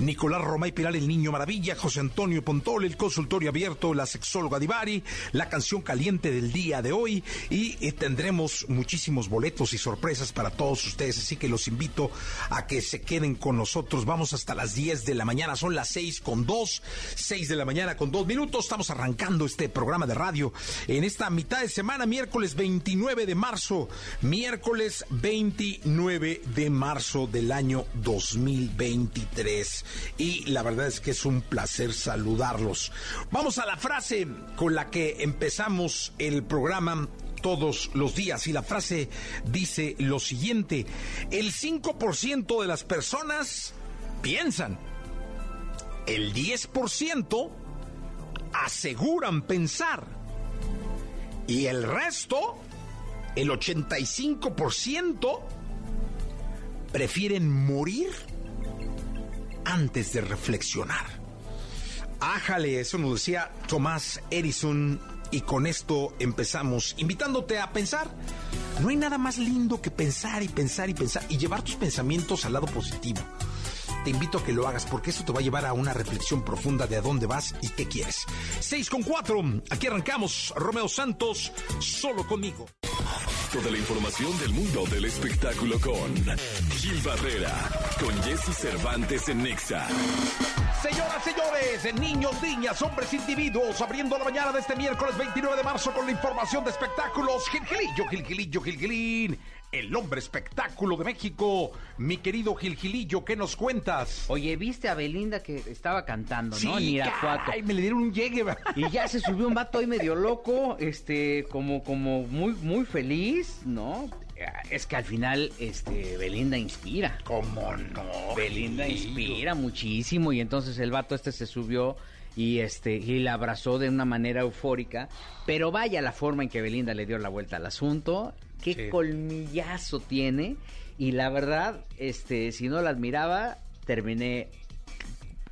Nicolás Romay Pilar, el Niño Maravilla, José Antonio Pontol, el consultorio abierto, la sexóloga Divari, la canción caliente del día de hoy y eh, tendremos muchísimos boletos y sorpresas para todos ustedes, así que los invito a que se queden con nosotros. Vamos hasta las 10 de la mañana, son las 6 con 2, 6 de la mañana con 2 minutos. Estamos arrancando este programa de radio en esta mitad de semana, miércoles 29 de marzo, miércoles 29 de marzo del año 2023. Y la verdad es que es un placer saludarlos. Vamos a la frase con la que empezamos el programa todos los días y la frase dice lo siguiente, el 5% de las personas piensan, el 10% aseguran pensar y el resto, el 85%, prefieren morir antes de reflexionar. Ájale, eso nos decía Tomás Edison y con esto empezamos invitándote a pensar. No hay nada más lindo que pensar y pensar y pensar y llevar tus pensamientos al lado positivo. Te invito a que lo hagas porque eso te va a llevar a una reflexión profunda de a dónde vas y qué quieres. 6 con 4, aquí arrancamos. Romeo Santos, solo conmigo. Toda la información del mundo del espectáculo con Gil Barrera, con Jesse Cervantes en Nexa. Señoras, señores, niños, niñas, hombres, individuos, abriendo la mañana de este miércoles 29 de marzo con la información de espectáculos. Gilgilillo, Gilgilillo, Gilgilín, el hombre espectáculo de México. Mi querido Gilgilillo, ¿qué nos cuentas? Oye, ¿viste a Belinda que estaba cantando, no? En Irapuato. ay, me le dieron un llegue. ¿verdad? Y ya se subió un vato ahí medio loco, este, como, como muy, muy feliz, ¿no? Es que al final, este, Belinda inspira. ¿Cómo no? Belinda inspira muchísimo y entonces el vato este se subió y este y la abrazó de una manera eufórica, pero vaya la forma en que Belinda le dio la vuelta al asunto, qué Sí. colmillazo tiene y la verdad, este si no la admiraba, terminé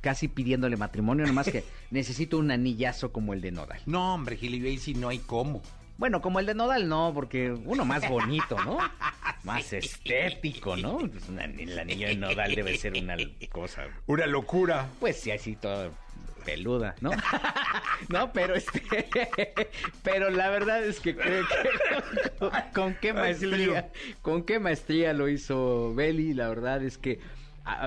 casi pidiéndole matrimonio, nomás que necesito un anillazo como el de Nodal. No, hombre, ahí sí no hay cómo. Bueno, como el de Nodal no, porque uno más bonito, ¿no? Más estético, ¿no? Pues una- el anillo de Nodal debe ser una cosa Una locura. pues sí, así toda peluda, ¿no? no, pero este, pero la verdad es que con, con qué maestría, con qué maestría lo hizo Beli, la verdad es que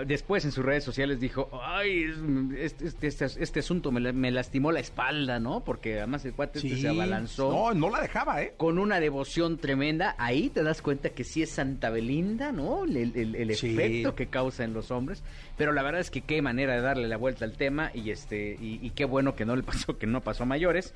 después en sus redes sociales dijo, ay, es- este, este, este, este asunto me, me lastimó la espalda, ¿no? Porque además el cuate este se abalanzó No, no la dejaba, ¿eh? con una devoción tremenda, ahí te das cuenta que sí es Santa Belinda, ¿no? El, el- el Sí. efecto que causa en los hombres. Pero la verdad es que qué manera de darle la vuelta al tema y este y, y qué bueno que no le pasó, que no pasó a mayores.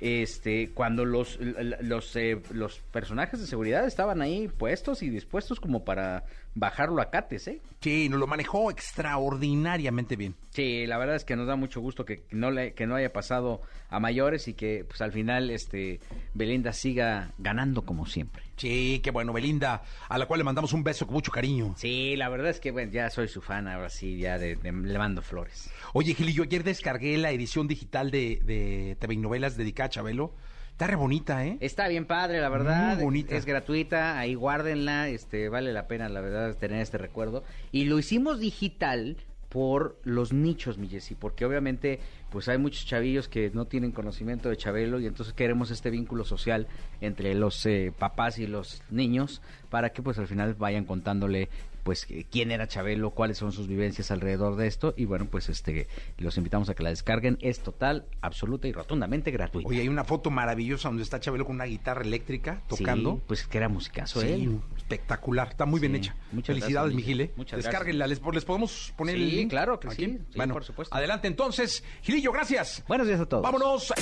Este, cuando los los eh, los personajes de seguridad estaban ahí puestos y dispuestos como para bajarlo a cates, ¿eh? Sí, lo manejó extraordinariamente bien. Sí, la verdad es que nos da mucho gusto que no le, que no haya pasado a mayores y que pues al final este Belinda siga ganando como siempre. Sí, qué bueno, Belinda, a la cual le mandamos un beso con mucho cariño. Sí, la verdad es que bueno, ya soy su fan, ahora sí, ya de, de- le mando flores. Oye, Gilillo, ayer descargué la edición digital de, de TV y novelas dedicada a Chabelo. Está re bonita, ¿eh? Está bien padre, la verdad. Muy bonita. Es gratuita, ahí guárdenla, este, vale la pena, la verdad, tener este recuerdo. Y lo hicimos digital por los nichos, mi Jessy, porque obviamente pues hay muchos chavillos que no tienen conocimiento de Chabelo y entonces queremos este vínculo social entre los eh, papás y los niños para que pues al final vayan contándole pues eh, quién era Chabelo, cuáles son sus vivencias alrededor de esto y bueno, pues este los invitamos a que la descarguen, es total, absoluta y rotundamente gratuita. Oye, hay una foto maravillosa donde está Chabelo con una guitarra eléctrica tocando. Sí, pues que era musicazo Sí, él. espectacular, está muy bien hecha. muchas Felicidades, gracias, mi Gile. Muchas gracias. Descárguenla, les, les podemos poner el Sí, link. claro que aquí? sí, sí, bueno, por supuesto. Adelante entonces, Gilillo, gracias. Buenos días a todos. Vámonos.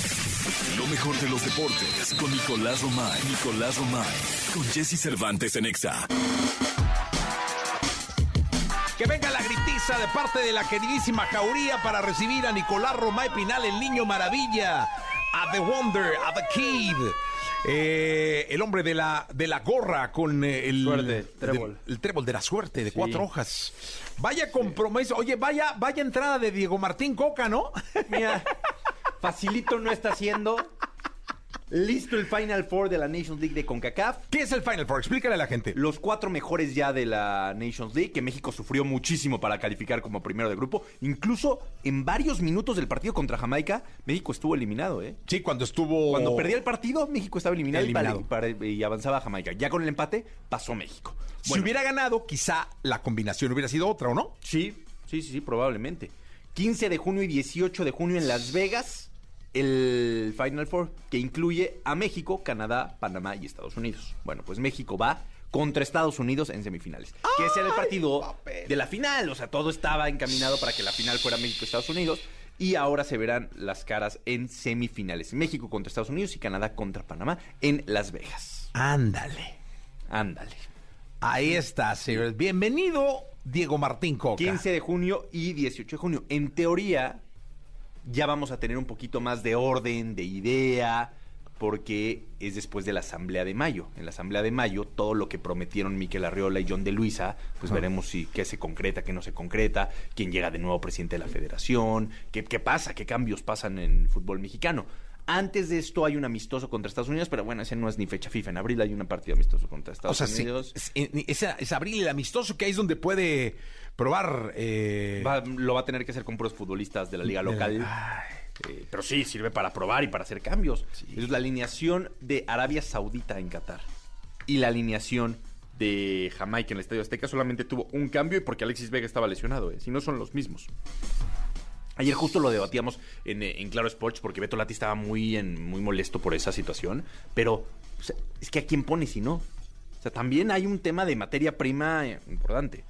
Lo mejor de los deportes con Nicolás Romay. Nicolás Romay. Con Jesse Cervantes en Exa. De parte de la queridísima Jauría para recibir a Nicolás Romay Pinal, el niño maravilla, a The Wonder, a The Kid. eh, el hombre de la, de la gorra con eh, el, Suerte, trébol. del- el trébol de la suerte de cuatro hojas. Vaya compromiso. Oye, vaya, vaya entrada de Diego Martín Coca, ¿no? Mira, facilito no está haciendo. Listo el Final Four de la Nations League de CONCACAF. ¿Qué es el Final Four? Explícale a la gente. Los cuatro mejores ya de la Nations League, que México sufrió muchísimo para calificar como primero de grupo. Incluso en varios minutos del partido contra Jamaica, México estuvo eliminado, ¿eh? Sí, cuando estuvo... Cuando perdía el partido, México estaba eliminado, y Eliminado. para- para- y avanzaba Jamaica. Ya con el empate, pasó México. Si hubiera ganado, quizá la combinación hubiera sido otra, ¿o no? Sí, sí, sí, sí, probablemente. 15 de junio y 18 de junio en Las Vegas, el Final Four, que incluye a México, Canadá, Panamá y Estados Unidos. Bueno, pues México va contra Estados Unidos en semifinales. Que ese era el partido papel! de la final. O sea, todo estaba encaminado para que la final fuera México-Estados Unidos. Y ahora se verán las caras en semifinales. México contra Estados Unidos y Canadá contra Panamá en Las Vegas. Ándale. Ándale. Ahí está, señores. Bienvenido, Diego Martín Coca. 15 de junio y 18 de junio. En teoría, ya vamos a tener un poquito más de orden, de idea, porque es después de la Asamblea de Mayo. En la Asamblea de Mayo, todo lo que prometieron Miquel Arriola y John de Luisa, pues veremos si qué se concreta, qué no se concreta, quién llega de nuevo presidente de la federación, qué, qué pasa, qué cambios pasan en el fútbol mexicano. Antes de esto hay un amistoso contra Estados Unidos, pero bueno, ese no es ni fecha FIFA. En abril hay un partido amistoso contra O Estados sí, Unidos. es, es- es abril el amistoso que ahí es donde puede probar. eh, Va- lo va a tener que hacer con puros futbolistas de la liga local. Eh, pero sí, sirve para probar y para hacer cambios. Es la alineación de Arabia Saudita en Qatar. Y la alineación de Jamaica en el Estadio Azteca solamente tuvo un cambio y porque Alexis Vega estaba lesionado. eh, Si no, son los mismos. Ayer justo lo debatíamos en, eh, en Claro Sports porque Beto Lati estaba muy, en- muy molesto por esa situación. Pero o sea, es que a quién pone si no. O sea, también hay un tema de materia prima importante.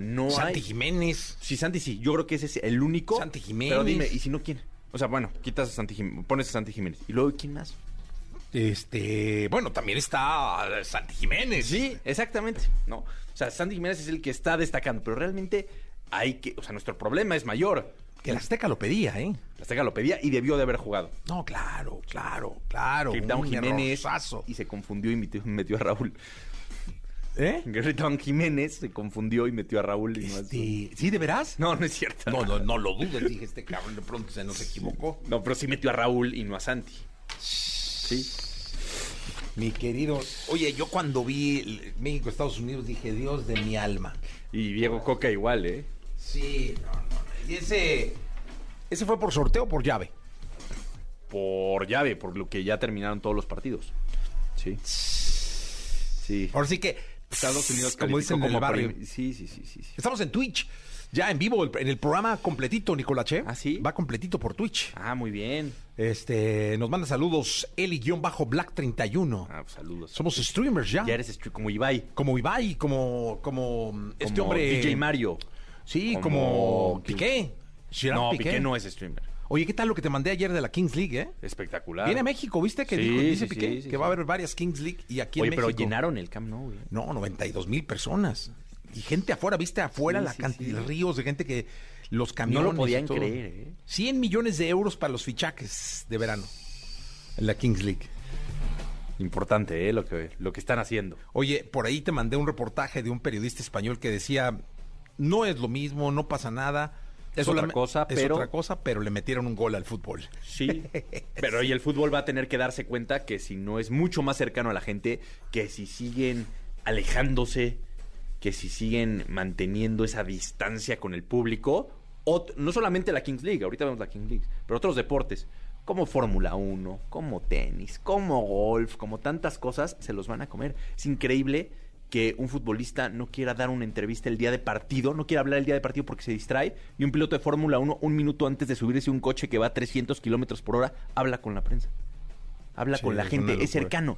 No Santi hay... Jiménez. Sí, Santi sí. Yo creo que ese es el único. Santi Jiménez. Pero dime, ¿y si no quién? O sea, bueno, quitas a Santi Jiménez, pones a Santi Jiménez. ¿Y luego quién más? Este, bueno, también está Santi Jiménez. Sí, exactamente. No. O sea, Santi Jiménez es el que está destacando, pero realmente hay que. O sea, nuestro problema es mayor. Que el Azteca lo pedía, ¿eh? La Azteca lo pedía y debió de haber jugado. No, claro, claro, claro. Un Jiménez errorzazo. y se confundió y metió, metió a Raúl. ¿Eh? Gritaron Jiménez se confundió y metió a Raúl. Y no, Este, ¿Sí, de veras? no, no es cierto. No, no, no lo dudes. Dije, este cabrón de pronto se nos equivocó. No, pero sí metió a Raúl y no a Santi. Sí. Mi querido. Oye, yo cuando vi el- México-Estados Unidos dije, Dios de mi alma. Y Diego Coca igual, ¿eh? Sí, no, no. no. Y ese. ¿Ese fue por sorteo o por llave? por llave, por lo que ya terminaron todos los partidos. Sí. Sí. Ahora sí que. Estados Unidos como calificó dicen en el como barrio. Sí, sí, sí, sí. sí. Estamos en Twitch. Ya en vivo, en el programa completito, Nicolache. ¿Ah, sí? Va completito por Twitch. Ah, muy bien. Este, nos manda saludos Eli-Black31. Ah, pues, saludos. Somos streamers ya. Ya eres stri- como Ibai. Como Ibai, como, como este como hombre. DJ Mario. Sí, como, como- Piqué. Gerard no, Piqué. Piqué no es streamer. Oye, ¿qué tal lo que te mandé ayer de la Kings League, eh? Espectacular. Viene a México, ¿viste? Que Sí, dijo, dice sí, Piqué sí, sí, que va a haber varias Kings League y aquí Oye, en pero México. llenaron el Camp Nou, güey. No, 92 mil personas. Y gente afuera, ¿viste? Afuera la cantidad sí. ríos de gente que los No camiones. lo podían creer, ¿eh? 100 millones de euros para los fichajes de verano en la Kings League. Importante, ¿eh? Lo que, lo que están haciendo. Oye, por ahí te mandé un reportaje de un periodista español que decía, no es lo mismo, no pasa nada. Es otra cosa, es pero- otra cosa, pero le metieron un gol al fútbol. Sí, pero y el fútbol va a tener que darse cuenta que si no es mucho más cercano a la gente, que si siguen alejándose, que si siguen manteniendo esa distancia con el público, no solamente la Kings League, ahorita vemos la Kings League, pero otros deportes, como Fórmula 1, como tenis, como golf, como tantas cosas, se los van a comer. Es increíble que un futbolista no quiera dar una entrevista el día de partido, no quiera hablar el día de partido porque se distrae, y un piloto de Fórmula 1, un minuto antes de subirse a un coche que va a 300 kilómetros por hora, habla con la prensa. Habla Sí, con la es gente, es cercano.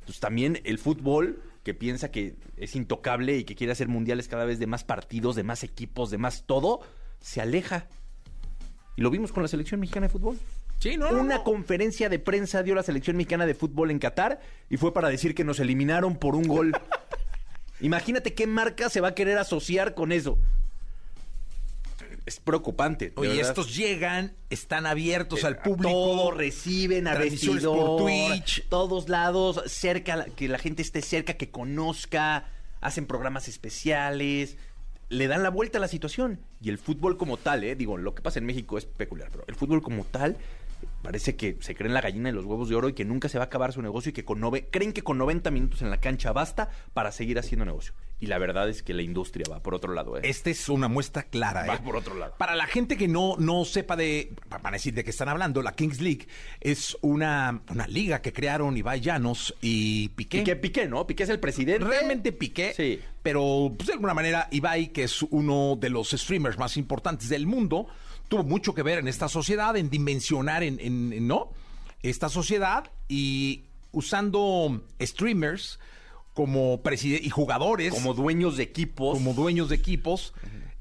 Entonces también el fútbol, que piensa que es intocable y que quiere hacer mundiales cada vez de más partidos, de más equipos, de más todo, se aleja. Y lo vimos con la selección mexicana de fútbol. Sí, no, no, Una no. conferencia de prensa dio la selección mexicana de fútbol en Qatar y fue para decir que nos eliminaron por un gol. Imagínate qué marca se va a querer asociar con eso. Es preocupante. Oye, verdad. estos llegan, están abiertos al público. Todo reciben a vestidor, por Twitch. todos lados, cerca, que la gente esté cerca, que conozca, hacen programas especiales, le dan la vuelta a la situación. Y el fútbol como tal, eh, digo, lo que pasa en México es peculiar, pero el fútbol como tal parece que se creen la gallina y los huevos de oro y que nunca se va a acabar su negocio y que con nove- creen que con 90 minutos en la cancha basta para seguir haciendo negocio. Y la verdad es que la industria va por otro lado, eh. Esta es una muestra clara. Va ¿eh? por otro lado. Para la gente que no, no sepa de, para decir de qué están hablando, la Kings League es una, una liga que crearon Ibai Llanos y Piqué. Piqué, Piqué, ¿no? Piqué es el presidente. Realmente Piqué, Sí. pero pues, de alguna manera Ibai, que es uno de los streamers más importantes del mundo, tuvo mucho que ver en esta sociedad, en dimensionar, en, en- en- ¿no? Esta sociedad y usando streamers como presidente y jugadores como dueños de equipos. como dueños de equipos,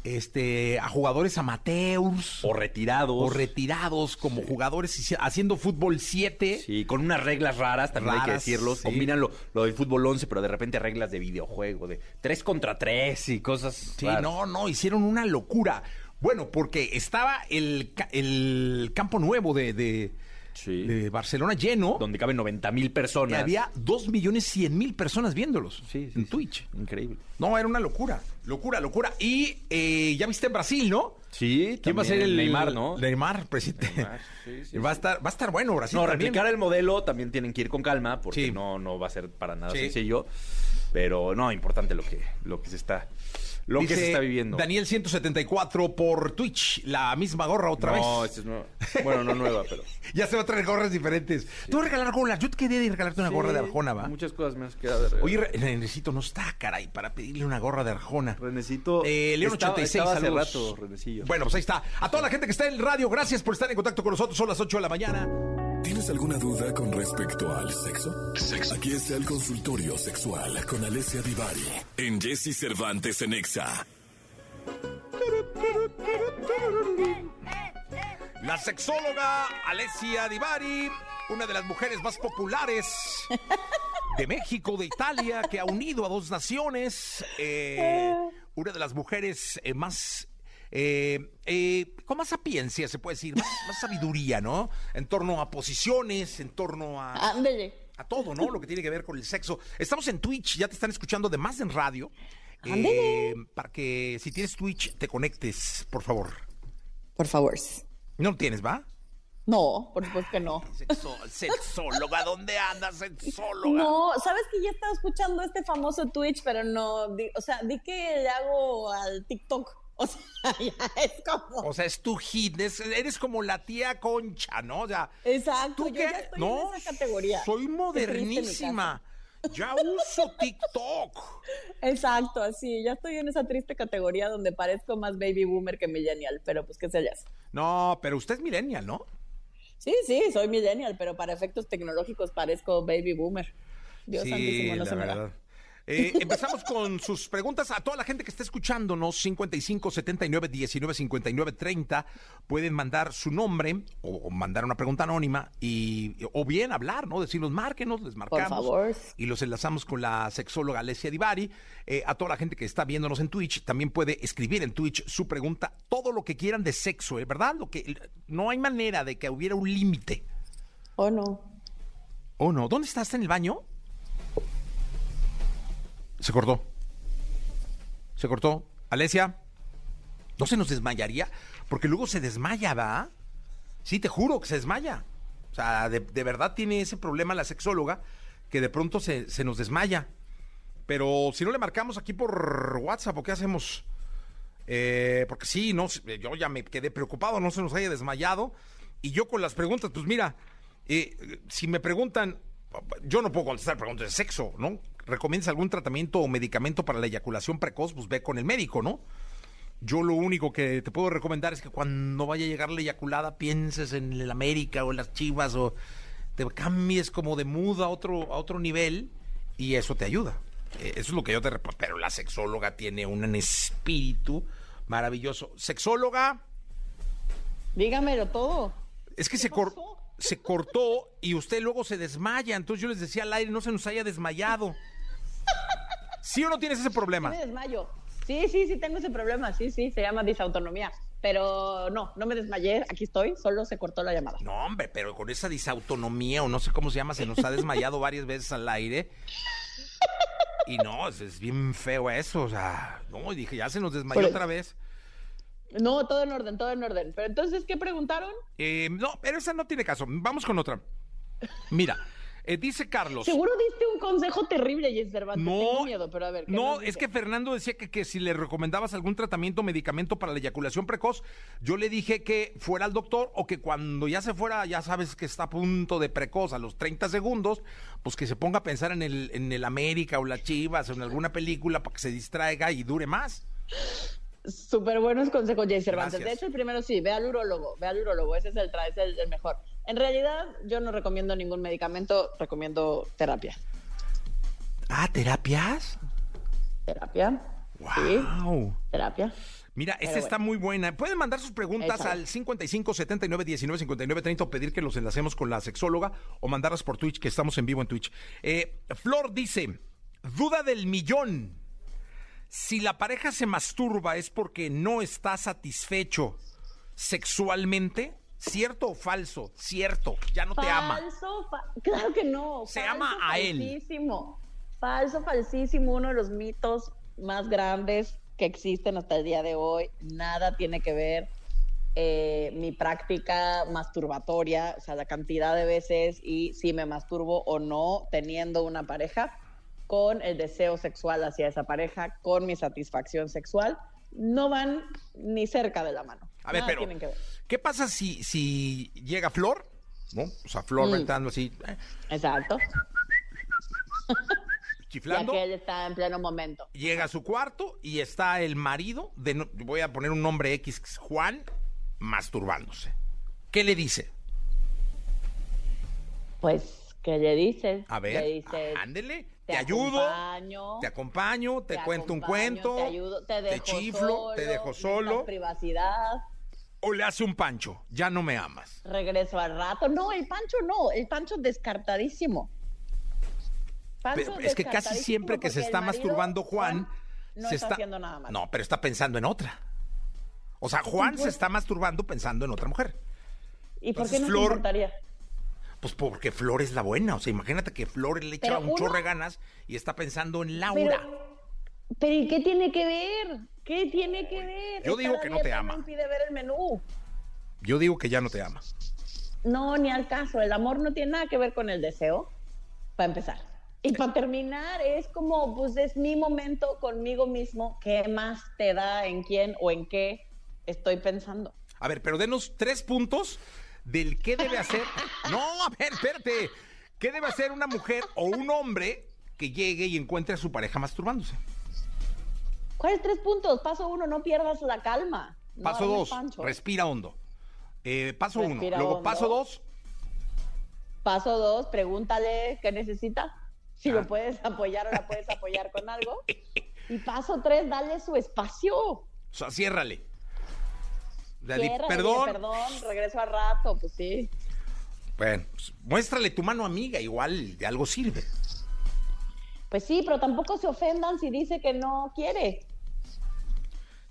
este, a jugadores amateurs o retirados. o retirados como jugadores haciendo fútbol 7. Sí, con unas reglas raras, también hay que Raras, decirlo. sí. Combinan lo, lo del fútbol 11, pero de repente reglas de videojuego, de 3 contra 3 y cosas Sí, raras. no, no, hicieron una locura. Bueno, porque estaba el, el campo nuevo de, de, Sí. de Barcelona lleno. Donde caben 90 mil y personas. había 2 millones 100 mil personas viéndolos Sí, sí, en. Twitch. Increíble. No, era una locura. Locura, locura. Y eh, ya viste en Brasil, ¿no? Sí, ¿Quién va a ser el Neymar, no? Neymar, presidente. Neymar, sí, sí, va, a estar, va a estar bueno Brasil. No, también. replicar el modelo también tienen que ir con calma porque no, no va a ser para nada sencillo. Pero no, importante lo que, lo que se está, lo que se está viviendo. Daniel 174 por Twitch, la misma gorra otra no, vez. esta es nueva. Bueno, no nueva, pero. Ya se va a traer gorras diferentes. Tú vas a regalar gorras. Yo te quedé de regalarte una gorra de Arjona, ¿va? Muchas cosas me has quedado de regalo. Oye, Re- Renecito no está, caray, para pedirle una gorra de Arjona. Renecito. Eh, León estaba- 86, estaba hace rato, Renecillo. Bueno, pues ahí está. A toda la gente que está en el radio, gracias por estar en contacto con nosotros. Son las 8 de la mañana. ¿Tienes alguna duda con respecto al sexo? Aquí está el consultorio sexual con Alessia Divari en Jesse Cervantes en Exa. La sexóloga Alessia Divari, una de las mujeres más populares de México, de Italia, que ha unido a dos naciones. eh, una de las mujeres eh, más. Eh, eh, con más sapiencia, se puede decir, más, más sabiduría, ¿no? En torno a posiciones, en torno a. Ándele. a todo, ¿no? Lo que tiene que ver con el sexo. Estamos en Twitch, ya te están escuchando además en radio. Ándele. Eh, para que si tienes Twitch te conectes, por favor. Por favor. No lo tienes, ¿va? No, por supuesto que no. Sexo- sexóloga, ¿dónde andas, sexóloga? No, sabes que ya estaba escuchando este famoso Twitch, pero no, di- o sea, di que le hago al TikTok. O sea, ya es como. O sea, es tu hit, es- eres como la tía Concha, ¿no? O sea, Exacto, ¿tú yo qué? ya estoy no, en esa categoría. soy modernísima. Ya uso TikTok. Exacto, así, ya estoy en esa triste categoría donde parezco más baby boomer que millennial, pero pues qué sé ya. No, pero usted es millennial, ¿no? Sí, sí, soy millennial, pero para efectos tecnológicos parezco baby boomer. Dios santísimo, no la se me da. Eh, empezamos con sus preguntas a toda la gente que está escuchándonos 55 79 19 59 30 pueden mandar su nombre o, o mandar una pregunta anónima y o bien hablar no decirnos márquenos les marcamos favor. y los enlazamos con la sexóloga Alessia Divari Eh, a toda la gente que está viéndonos en Twitch también puede escribir en Twitch su pregunta todo lo que quieran de sexo ¿eh? verdad lo que no hay manera de que hubiera un límite Oh, no. ¿O no? ¿Dónde estás? ¿Está en el baño? Se cortó. Se cortó. Alesia, ¿no se nos desmayaría? Porque luego se desmaya, ¿va? Sí, te juro que se desmaya. O sea, de, de verdad tiene ese problema la sexóloga que de pronto se, se nos desmaya. Pero si no le marcamos aquí por WhatsApp, ¿o qué hacemos? Eh, porque sí, no, yo ya me quedé preocupado, no se nos haya desmayado. Y yo con las preguntas, pues mira, eh, si me preguntan, yo no puedo contestar preguntas de sexo, ¿no? ¿Recomiendas algún tratamiento o medicamento para la eyaculación precoz? Pues ve con el médico, ¿no? Yo lo único que te puedo recomendar es que cuando vaya a llegar la eyaculada pienses en el América o en las Chivas o te cambies como de mood a otro, a otro nivel y eso te ayuda. Eh, Eso es lo que yo te... Pero la sexóloga tiene un espíritu maravilloso. Sexóloga, Dígamelo todo. es que se, cor- se cortó y usted luego se desmaya. Entonces yo les decía al aire, no se nos haya desmayado. ¿Sí o no tienes ese problema? Me desmayo. Sí, sí, sí, tengo ese problema. Sí, sí, se llama disautonomía. Pero no, no me desmayé. Aquí estoy, solo se cortó la llamada. No, hombre, pero con esa disautonomía o no sé cómo se llama, se nos ha desmayado varias veces al aire. Y no, es, bien feo eso, o sea, no, y dije, ya se nos desmayó Pero- otra vez. No, todo en orden, todo en orden. Pero entonces, ¿qué preguntaron? Eh, no, pero esa no tiene caso. Vamos con otra. Mira, eh, dice Carlos. Seguro diste un consejo terrible, Jess Cervantes. No, Tengo miedo, pero a ver. ¿qué no, es que Fernando decía que, que si le recomendabas algún tratamiento o medicamento para la eyaculación precoz, yo le dije que fuera al doctor o que cuando ya se fuera, ya sabes que está a punto de precoz, a los 30 segundos, pues que se ponga a pensar en el, en el América o la Chivas o en alguna película para que se distraiga y dure más. Súper buenos consejos, Jay Cervantes. Gracias. De hecho, el primero sí, ve al urólogo, ve al urólogo, ese es el, es el, el mejor. En realidad, yo no recomiendo ningún medicamento, recomiendo terapia. Ah, ¿terapias? Terapia. Sí, Wow. terapia. Mira, esta está muy buena. Pueden mandar sus preguntas al 55 79 19 59 30 o pedir que los enlacemos con la sexóloga o mandarlas por Twitch, que estamos en vivo en Twitch. Eh, Flor dice: Duda del millón. Si la pareja se masturba es porque no está satisfecho sexualmente, ¿cierto o falso? Cierto, ya no te ama. Falso, fa- claro que no. Se falso, ama a él. Falsísimo. Falso, falsísimo. Uno de los mitos más grandes que existen hasta el día de hoy. Nada tiene que ver eh, mi práctica masturbatoria, o sea, la cantidad de veces y si me masturbo o no teniendo una pareja, con el deseo sexual hacia esa pareja, con mi satisfacción sexual, no van ni cerca de la mano. A ver, Nada pero, ver. ¿qué pasa si, si llega Flor? ¿No? O sea, Flor Mm. entrando así, eh, Exacto. Ya chiflando. que él está en pleno momento. llega a su cuarto y está el marido, de voy a poner un nombre X, Juan, masturbándose. ¿Qué le dice? Pues, ¿qué le dices? A ver, dices, ándele, te, te ayudo, te acompaño, te, cuento un cuento, te ayudo, te, dejo chiflo, solo, te dejo solo, privacidad, o le hace un pancho, ya no me amas. regreso al rato. No, el Pancho no, el Pancho descartadísimo. Pancho Pero es que casi siempre que se está marido, masturbando Juan, no se está, haciendo nada más. No, pero está pensando en otra. O sea, Juan se está masturbando pensando en otra mujer. ¿Y por qué no Flor- te importaría? Pues porque Flor es la buena. O sea, imagínate que Flor le echa Pero un uno- chorro de ganas y está pensando en Laura. Pero, pero ¿y qué tiene que ver? ¿Qué tiene que ver? Yo digo que no te ama. Impide ver el menú. Yo digo que ya no te ama. No, ni al caso. El amor no tiene nada que ver con el deseo, para empezar. Y para terminar, es como, pues es mi momento conmigo mismo. ¿Qué más te da en quién o en qué estoy pensando? A ver, pero denos tres puntos del qué debe hacer. No, a ver, espérate. ¿Qué debe hacer una mujer o un hombre que llegue y encuentre a su pareja masturbándose? ¿Cuáles tres puntos? Paso uno, no pierdas la calma. No Paso dos, respira hondo. Eh, paso uno. Luego, hondo. paso dos, Paso dos, pregúntale qué necesita. Si Ah. lo puedes apoyar o la puedes apoyar con algo. Y paso tres, dale su espacio. o sea, ciérrale. Perdón. dile, perdón, regreso al rato, pues sí. Bueno, pues, muéstrale tu mano amiga, igual de algo sirve. Pues sí, pero tampoco se ofendan si dice que no quiere.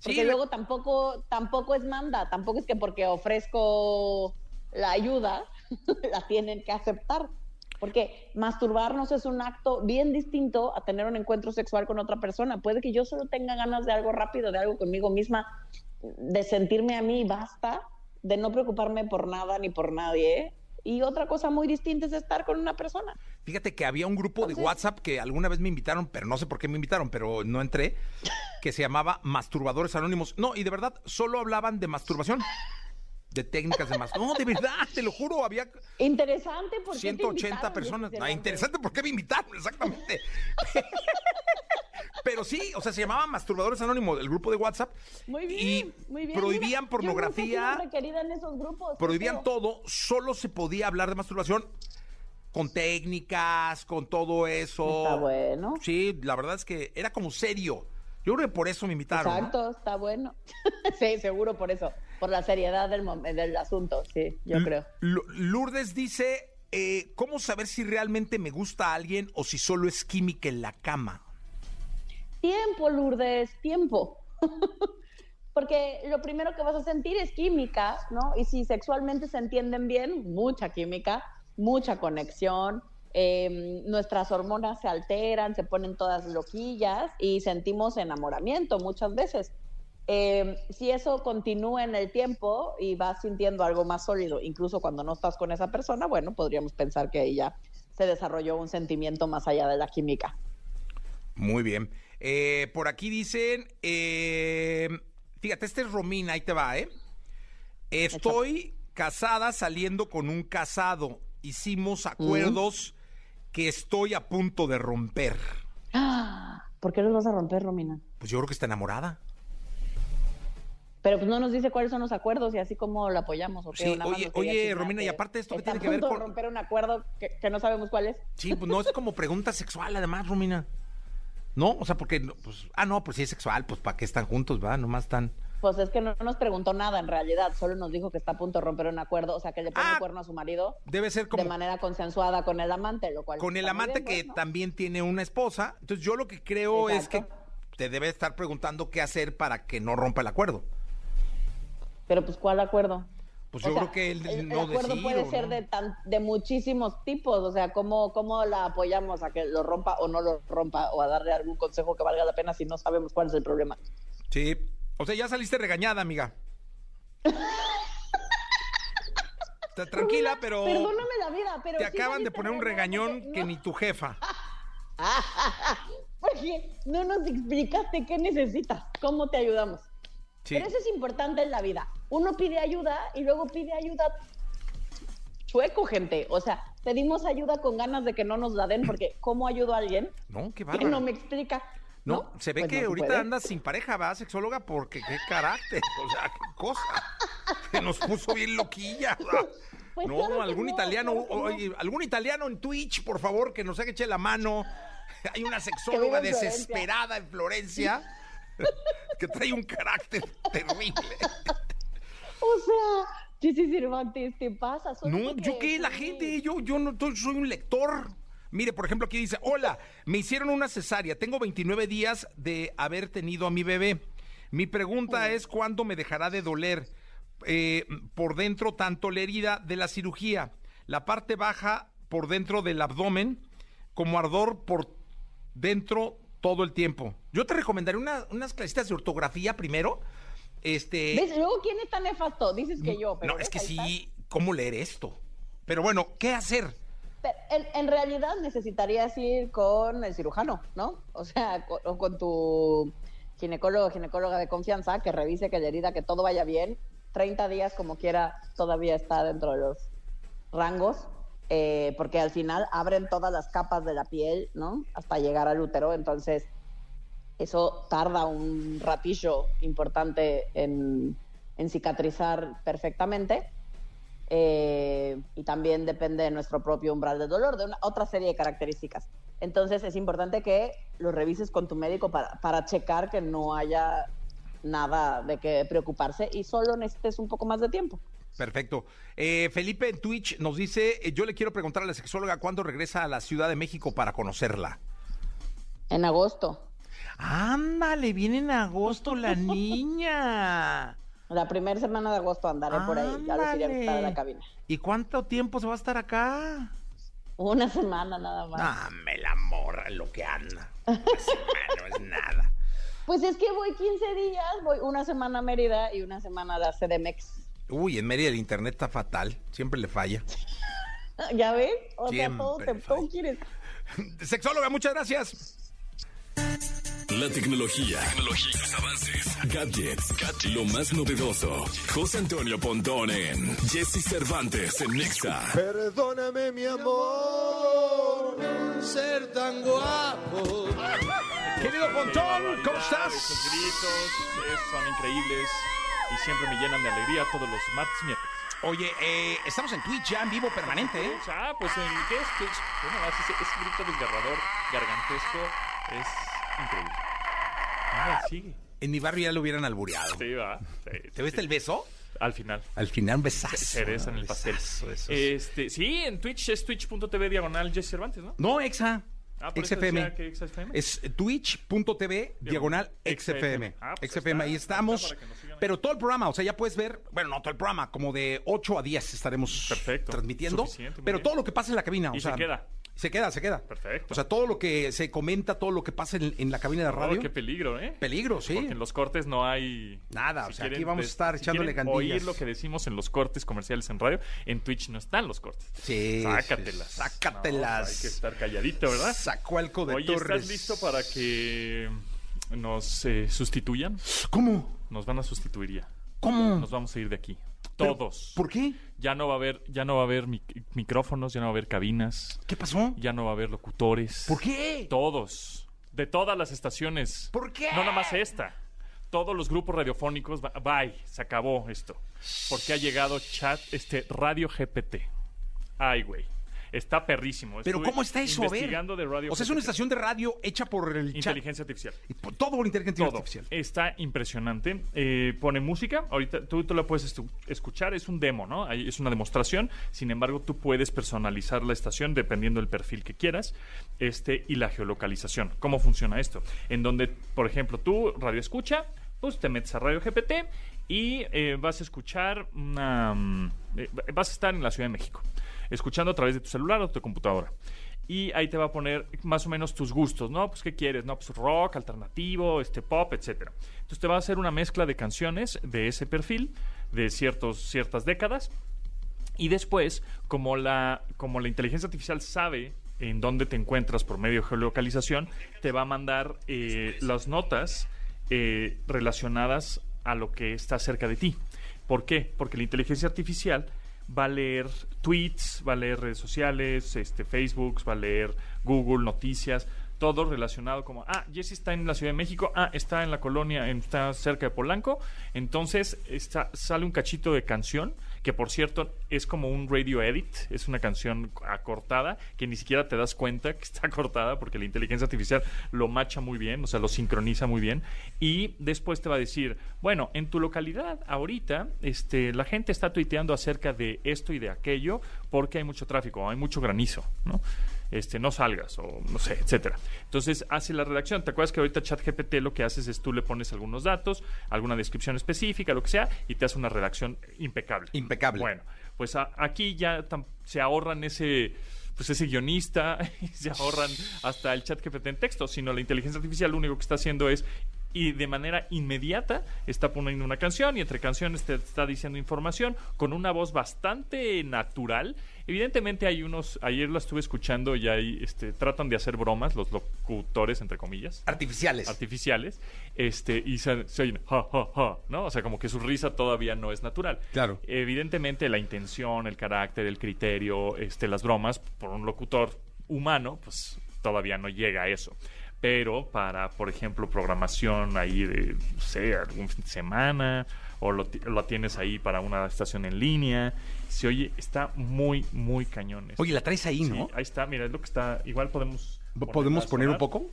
Porque Sí, luego tampoco, tampoco es manda, tampoco es que porque ofrezco la ayuda, la tienen que aceptar. Porque masturbarnos es un acto bien distinto a tener un encuentro sexual con otra persona. Puede que yo solo tenga ganas de algo rápido, de algo conmigo misma, de sentirme a mí basta, de no preocuparme por nada ni por nadie. Y otra cosa muy distinta es estar con una persona. Fíjate que había un grupo de WhatsApp que alguna vez me invitaron, pero no sé por qué me invitaron, pero no entré, que se llamaba Masturbadores Anónimos. No, y de verdad, solo hablaban de masturbación. De técnicas de más. No, de verdad, te lo juro, había Interesante porque 180 personas. Ah, interesante porque me invitaron, exactamente. Pero sí, o sea, se llamaba Masturbadores Anónimos, el grupo de WhatsApp. Muy bien, y muy bien. Prohibían Mira, pornografía. Yo requerida en esos grupos. prohibían pero- todo, solo se podía hablar de masturbación con técnicas, con todo eso. Está bueno. Sí, la verdad es que era como serio. Yo creo que por eso me invitaron. ¿no? Exacto, está bueno. sí, seguro por eso, por la seriedad del, del asunto, sí, yo creo. Lourdes dice, eh, ¿cómo saber si realmente me gusta a alguien o si solo es química en la cama? Tiempo, Lourdes, tiempo. Porque lo primero que vas a sentir es química, ¿no? Y si sexualmente se entienden bien, mucha química, mucha conexión, eh, nuestras hormonas se alteran, se ponen todas loquillas y sentimos enamoramiento muchas veces. Eh, si eso continúa en el tiempo y vas sintiendo algo más sólido, incluso cuando no estás con esa persona, bueno, podríamos pensar que ahí ya se desarrolló un sentimiento más allá de la química. Muy bien. Eh, por aquí dicen, eh, fíjate, este es Romina, ahí te va, ¿eh? Estoy casada saliendo con un casado. Hicimos acuerdos que estoy a punto de romper. Ah, ¿Por qué los vas a romper, Romina? Pues yo creo que está enamorada. Pero pues no nos dice cuáles son los acuerdos y así como lo apoyamos. ¿o qué? Sí, ¿O nada más oye, oye, Romina, y aparte esto que tiene que ver punto de con- romper un acuerdo que, que no sabemos cuál es. Sí, pues no es como pregunta sexual, además, Romina. No, o sea, porque, pues, ah, no, pues sí es sexual, pues ¿para qué están juntos, va? Nomás están. Pues es que no nos preguntó nada en realidad, solo nos dijo que está a punto de romper un acuerdo, o sea, que le pone Ah, el cuerno a su marido Debe ser como de manera consensuada con el amante, lo cual con el amante bien, que pues, ¿no? también tiene una esposa. Entonces yo lo que creo es que te debe estar preguntando qué hacer para que no rompa el acuerdo. Pero pues ¿cuál acuerdo? Pues O yo sea, creo que él el, el no acuerdo decir, puede ¿o ser no? de tan, de muchísimos tipos, o sea, cómo, cómo la apoyamos a que lo rompa o no lo rompa, o a darle algún consejo que valga la pena si no sabemos cuál es el problema. Sí. O sea, ya saliste regañada, amiga. Está tranquila, pero Perdóname la vida, pero te sí acaban de poner un regañón porque que ni tu jefa. Porque no nos explicaste qué necesitas, cómo te ayudamos. Sí. Pero eso es importante en la vida. Uno pide ayuda y luego pide ayuda chueco, gente. O sea, pedimos ayuda con ganas de que no nos la den porque ¿cómo ayudo a alguien No, qué que bárbaro. no me explica? No, se ve Pues que no ahorita puede. andas sin pareja, va, sexóloga, porque qué carácter, o sea, qué cosa. Se nos puso bien loquilla. Pues no, claro algún no, italiano, claro oye, algún italiano en Twitch, por favor, que nos haga eche la mano. Hay una sexóloga desesperada en Florencia que trae un carácter terrible. O sea, Jessy Cervantes, ¿te pasa? No, yo qué, la gente, yo, yo no yo soy un lector. Mire, por ejemplo, aquí dice, hola, me hicieron una cesárea, tengo 29 días de haber tenido a mi bebé. Mi pregunta es, ¿cuándo me dejará de doler eh, por dentro tanto la herida de la cirugía? La parte baja por dentro del abdomen, como ardor por dentro todo el tiempo. Yo te recomendaría una- unas clasitas de ortografía primero. Este, ¿Ves? Luego, ¿quién es tan nefasto? Dices que yo, pero no, es que está. sí, ¿cómo leer esto? Pero bueno, ¿qué hacer? En, realidad necesitarías ir con el cirujano, ¿no? O sea, con, o con tu ginecólogo o ginecóloga de confianza que revise que la herida, que todo vaya bien. 30 días, como quiera, todavía está dentro de los rangos, eh, porque al final abren todas las capas de la piel, ¿no? Hasta llegar al útero. Entonces, eso tarda un ratillo importante en cicatrizar perfectamente. Eh, y también depende de nuestro propio umbral de dolor, de una, otra serie de características. Entonces es importante que lo revises con tu médico para, para checar que no haya nada de qué preocuparse y solo necesites un poco más de tiempo. Perfecto. Eh, Felipe en Twitch nos dice, eh, yo le quiero preguntar a la sexóloga cuándo regresa a la Ciudad de México para conocerla. En agosto, Ándale, viene en agosto la niña. La primera semana de agosto andaré por ahí, ya les iré a visitar a la cabina. ¿Y cuánto tiempo se va a estar acá? Una semana nada más. Ah, me la morra lo que anda. Una semana no es nada. Pues es que voy 15 días, voy una semana a Mérida y una semana a CDMX. Uy, en Mérida el internet está fatal, siempre le falla. ¿Ya ves? O sea, todo, te, Siempre todo quieres. Sexóloga, muchas gracias. La tecnología, tecnología, los avances, gadgets, lo más novedoso. José Antonio Pontón en Jesse Cervantes en Nexa. Perdóname, mi amor, ser tan guapo. Querido Pontón, ¿cómo estás? Esos gritos es- son increíbles y siempre me llenan de alegría todos los martes miércoles. Oye, eh, estamos en Twitch ya en vivo permanente, ¿eh? Ah, pues en ¿qué es Twitch? Bueno, ese, ese grito desgarrador, gargantesco, es increíble. En mi barrio ya lo hubieran albureado. Sí, va. Sí, ¿Te ves el beso? Al final. Al final un besazo. Cereza en el pastel. Besazo, eso es. Este, sí, en Twitch es twitch.tv diagonal Jesse Cervantes, ¿no? No, Exa. Ah, XFM. que. Es twitch.tv diagonal XFM. Ah, pues XFM, ahí estamos. Pero todo el programa, o sea, ya puedes ver, bueno, no todo el programa, como de 8 a 10 estaremos Perfecto. transmitiendo. Pero bien. todo lo que pasa en la cabina, Y o se sea, queda. Se queda, se queda. Perfecto. O sea, todo lo que se comenta, todo lo que pasa en, en la cabina de Oh, radio. qué peligro, ¿eh? Peligro, sí. Porque en los cortes no hay... Nada, o sea, aquí vamos a estar echándole quieren gandillas. oír lo que decimos en los cortes comerciales en radio, en Twitch no están los cortes. Sí, Sácatelas. sácatelas. No, hay que estar calladito, ¿verdad? Zacualco de Oye, Torres. ¿estás listo para que nos eh, sustituyan? ¿Cómo? Nos van a sustituir ya. ¿Cómo? Nos vamos a ir de aquí. Todos. ¿Por qué? Ya no va a haber, ya no va a haber mic- micrófonos, ya no va a haber cabinas, ¿Qué pasó? ya no va a haber locutores. ¿Por qué? Todos. De todas las estaciones. ¿Por qué? No nada más esta. Todos los grupos radiofónicos, ba- bye, se acabó esto. Porque ha llegado chat, este, Radio GPT. Ay, güey. Está perrísimo. Pero Estuve ¿cómo está eso? A ver. Investigando de Radio o sea, es una estación de radio hecha por el chat. Inteligencia artificial. Y por- Todo por inteligencia Todo. artificial. Está impresionante. Eh, pone música. Ahorita tú, tú la puedes estu- escuchar. Es un demo, ¿no? Ahí es una demostración. Sin embargo, tú puedes personalizar la estación dependiendo del perfil que quieras este, y la geolocalización. ¿Cómo funciona esto? En donde, por ejemplo, tú, radio escucha, pues te metes a Radio GPT y eh, vas a escuchar una... mm, eh, vas a estar en la Ciudad de México, escuchando a través de tu celular o tu computadora y ahí te va a poner más o menos tus gustos, ¿no? Pues qué quieres, ¿no? Pues rock, alternativo, este pop, etcétera. Entonces te va a hacer una mezcla de canciones de ese perfil de ciertos ciertas décadas y después, como la como la inteligencia artificial sabe en dónde te encuentras por medio de geolocalización, te va a mandar eh, las notas eh, relacionadas a lo que está cerca de ti. ¿Por qué? Porque la inteligencia artificial va a leer tweets, va a leer redes sociales, este, Facebook, va a leer Google, noticias, todo relacionado como, ah, Jesse está en la Ciudad de México, ah, está en la colonia, está cerca de Polanco, entonces está, sale un cachito de canción, que por cierto es como un radio edit, es una canción acortada, que ni siquiera te das cuenta que está cortada porque la inteligencia artificial lo macha muy bien, o sea, lo sincroniza muy bien, y después te va a decir, bueno, en tu localidad ahorita, este, la gente está tuiteando acerca de esto y de aquello porque hay mucho tráfico, hay mucho granizo, ¿no? Este, no salgas o no sé, etcétera. Entonces hace la redacción. ¿Te acuerdas que ahorita ChatGPT lo que haces es tú le pones algunos datos, alguna descripción específica, lo que sea, y te hace una redacción impecable. Impecable. Bueno, pues a- aquí ya se ahorran ese pues ese guionista y se ahorran hasta el chat GPT en texto, sino la inteligencia artificial lo único que está haciendo es y de manera inmediata está poniendo una canción y entre canciones te está diciendo información con una voz bastante natural. Evidentemente hay unos, ayer lo estuve escuchando y ahí este, tratan de hacer bromas los locutores entre comillas Artificiales. artificiales este y se, se oyen ja ja ja no o sea como que su risa todavía no es natural Claro. evidentemente la intención el carácter el criterio este las bromas por un locutor humano pues todavía no llega a eso pero para por ejemplo programación ahí de no sé algún fin de semana o lo, lo tienes ahí para una estación en línea se oye está muy muy cañón. Oye, la traes ahí, Sí, ¿no? ahí está mira es lo que está igual podemos ¿Podemos poner un poco?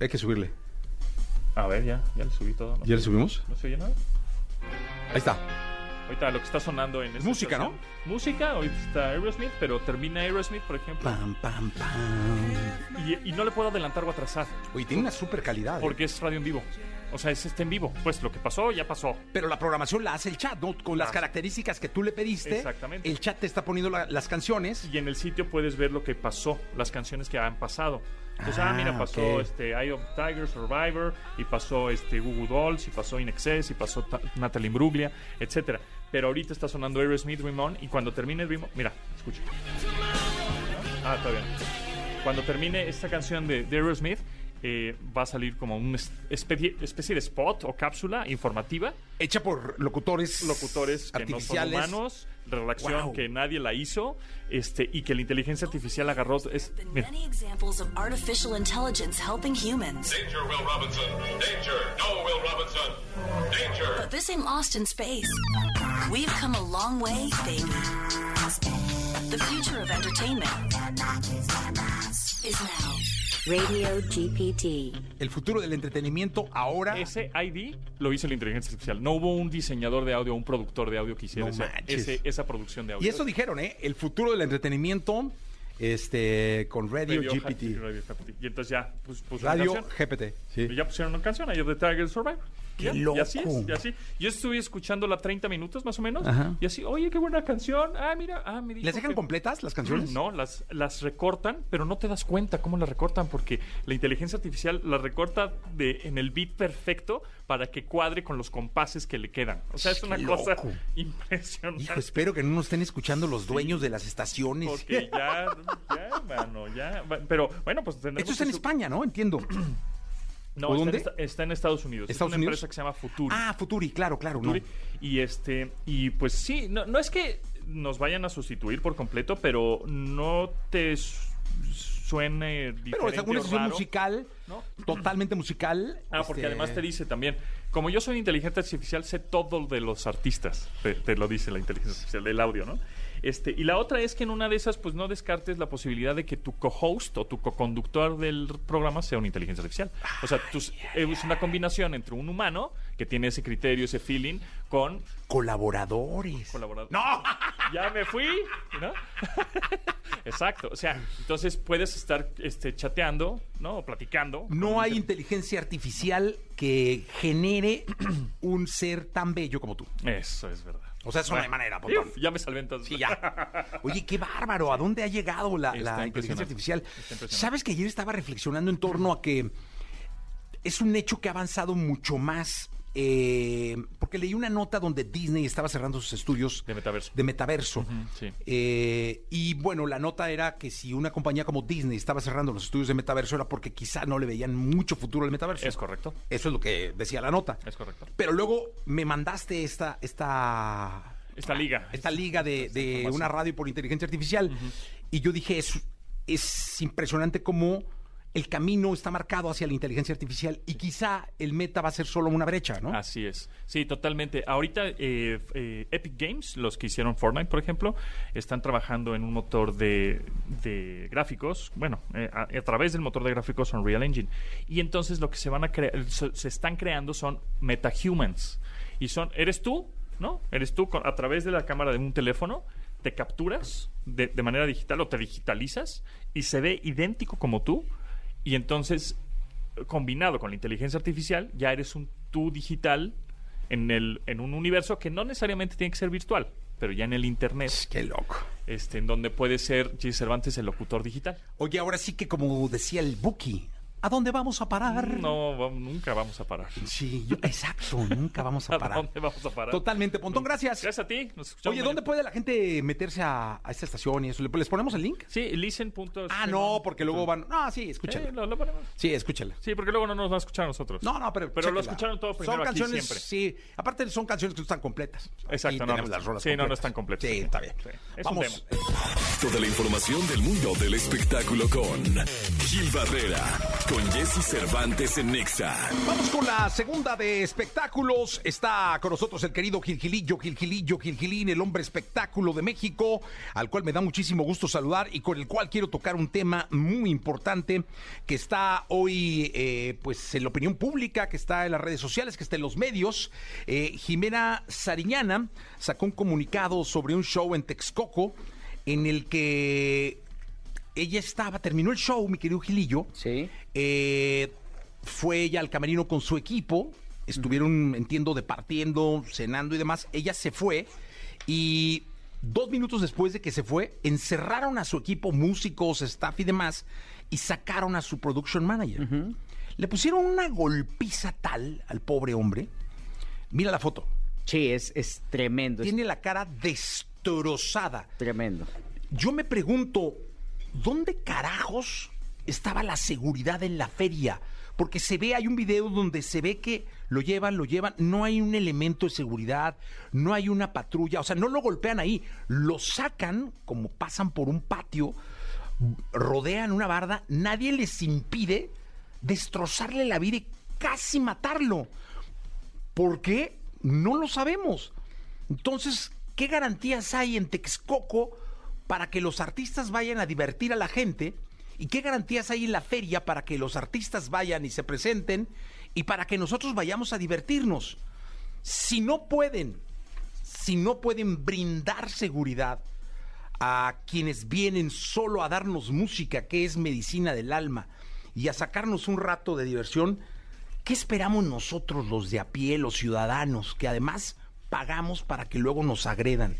Hay que subirle. A ver, ya, ya le subí todo. ¿no? ¿Ya le subimos? ¿No se oye nada? Ahí está. Ahorita lo que está sonando en esta Música, estación. Música, ahorita está Aerosmith, pero termina Aerosmith, por ejemplo, Pam, pam, pam. y, y no le puedo adelantar o atrasar, Oye, tiene una super calidad. ¿eh? porque es radio en vivo. O sea, es este en vivo. Pues lo que pasó, ya pasó. Pero la programación la hace el chat, ¿no? Con las Ah. características que tú le pediste. Exactamente. El chat te está poniendo la- las canciones. Y en el sitio puedes ver lo que pasó, las canciones que han pasado. Entonces, ah, Ah, mira, pasó ok. este Eye of Tiger, Survivor, y pasó este Google Dolls, y pasó In Excess, y pasó Ta- Natalie Imbruglia, etcétera. Pero ahorita está sonando Aerosmith, Dream y cuando termine Dream On, mira, escucha. Ah, está bien. Cuando termine esta canción de, de Aerosmith, eh, va a salir como una especie, especie de spot o cápsula informativa. Hecha por locutores Locutores que no son artificiales. humanos, redacción Wow. que nadie la hizo, este, y que la inteligencia artificial agarró. Es, mira. The future of entertainment is now. Radio GPT. El futuro del entretenimiento ahora. ese ID lo hizo la inteligencia artificial. No hubo un diseñador de audio o un productor de audio que hiciera No ese- manches. ese- esa producción de audio. Y eso dijeron, ¿eh? El futuro del entretenimiento este, con Radio, Radio GPT. Radio GPT. Y entonces ya pues, una Radio canción. GPT. Sí. Y ya pusieron una canción ayer de Tiger Survivor. ¡Qué Ya, loco! Y así es, y así. Yo estuve escuchándola 30 minutos más o menos. Ajá. Y así, oye, qué buena canción. Ah, mira, ah, me dijo ¿Les dejan que- completas las canciones? No, las, las recortan, pero no te das cuenta cómo las recortan, porque la inteligencia artificial las recorta de, en el beat perfecto para que cuadre con los compases que le quedan. O sea, es una cosa impresionante. Hijo, espero que no nos estén escuchando los dueños de las estaciones. Porque ya, ya, mano, ya. Pero bueno, pues tendremos Esto está en su- España, ¿no? Entiendo. No, ¿O está, dónde? En, está en Estados Unidos. ¿Estados es una Unidos? empresa que se llama Futuri. Ah, Futuri, claro, claro. Futuri. No. Y este, y pues sí, no, no es que nos vayan a sustituir por completo, pero no te su- suene diferente Pero es una raro. musical, ¿no? totalmente musical. Ah, porque este, además te dice también, como yo soy inteligencia artificial, sé todo de los artistas, te, te lo dice la inteligencia artificial del audio, ¿no? Este, y la otra es que en una de esas, pues no descartes la posibilidad de que tu co-host o tu co-conductor del programa sea una inteligencia artificial. O sea, tus- es una combinación entre un humano que tiene ese criterio, ese feeling, con Colaboradores. colaborador. ¡No! Ya me fui, ¿no? Exacto. O sea, entonces puedes estar este, chateando, ¿no? O platicando. No hay inteligencia artificial que genere un ser tan bello como tú. Eso es verdad. O sea, eso no hay manera, ya me salvé entonces. Sí, ya. Oye, qué bárbaro. ¿A dónde ha llegado la, inteligencia artificial? Sabes que ayer estaba reflexionando en torno a que es un hecho que ha avanzado mucho más. Eh, porque leí una nota donde Disney estaba cerrando sus estudios De metaverso. de metaverso. sí. Eh, y bueno, la nota era que si una compañía como Disney estaba cerrando los estudios de metaverso era porque quizá no le veían mucho futuro al metaverso. Es correcto. Eso es lo que decía la nota. Es correcto. Pero luego me mandaste esta, esta Esta liga. esta liga de, una radio por inteligencia artificial. Y yo dije, es, es impresionante cómo el camino está marcado hacia la inteligencia artificial y quizá el meta va a ser solo una brecha, ¿no? Así es. Sí, totalmente. Ahorita eh, eh, Epic Games, los que hicieron Fortnite, por ejemplo, están trabajando en un motor de, de gráficos, bueno, eh, a, a través del motor de gráficos Unreal Engine. Y entonces lo que se van a crear, se, se están creando son metahumans. Y son, eres tú, ¿no? Eres tú con- a través de la cámara de un teléfono, te capturas de, de manera digital o te digitalizas y se ve idéntico como tú. Y entonces combinado con la inteligencia artificial, ya eres un tú digital en, el, en un universo que no necesariamente tiene que ser virtual, pero ya en el Internet, Qué loco. este, en donde puede ser G. Cervantes el locutor digital. Oye, ahora sí que como decía el Buki, ¿a dónde vamos a parar? No, nunca vamos a parar. Sí, yo- exacto, nunca vamos a ¿A parar. dónde vamos a parar? Totalmente, Pontón, gracias. Gracias a ti. Nos escuchamos Oye, ¿dónde mañana. puede la gente meterse a, a esta estación y eso? ¿Le- ¿Les ponemos el link? Sí, listen. Ah, no, porque luego van... No, sí, escúchala. Sí, lo- lo ponemos. Sí, escúchala. Sí, porque luego no nos va a escuchar a nosotros. No, no, pero. Pero lo escucharon todo primero Son aquí canciones, siempre. sí. Aparte, son canciones que no están completas. Exacto, no, tenemos no las rolas sí, no, no están completas. Sí, está bien. Sí, es un Toda la información del mundo del espectáculo con Gil Barrera, con Jesse Cervantes en Nexa. Vamos con la segunda de espectáculos. Está con nosotros el querido Gilgilillo, Gilgilillo, Gilgilín, el hombre espectáculo de México, al cual me da muchísimo gusto saludar y con el cual quiero tocar un tema muy importante que está hoy, eh, pues, en la opinión pública, que está en las redes sociales, que está en los medios. Eh, Jimena Sariñana sacó un comunicado sobre un show en Texcoco en el que ella estaba, terminó el show, mi querido Gilillo. Sí. Eh, fue ella al camerino con su equipo. Estuvieron, entiendo, departiendo, cenando y demás. Ella se fue y dos minutos después de que se fue, encerraron a su equipo, músicos, staff y demás, y sacaron a su production manager. Le pusieron una golpiza tal al pobre hombre. Mira la foto. Sí, es, es tremendo, Tiene la cara destrozada. tremendo. Yo me pregunto, ¿dónde carajos estaba la seguridad en la feria? Porque se ve, hay un video donde se ve que lo llevan, lo llevan, no hay un elemento de seguridad, no hay una patrulla, o sea, no lo golpean ahí, lo sacan como pasan por un patio, rodean una barda, nadie les impide destrozarle la vida y casi matarlo. ¿Por qué? No lo sabemos. Entonces, ¿qué garantías hay en Texcoco para que los artistas vayan a divertir a la gente? ¿Y qué garantías hay en la feria para que los artistas vayan y se presenten y para que nosotros vayamos a divertirnos? Si no pueden, si no pueden brindar seguridad a quienes vienen solo a darnos música, que es medicina del alma, y a sacarnos un rato de diversión, ¿qué esperamos nosotros los de a pie, los ciudadanos, que además pagamos para que luego nos agredan?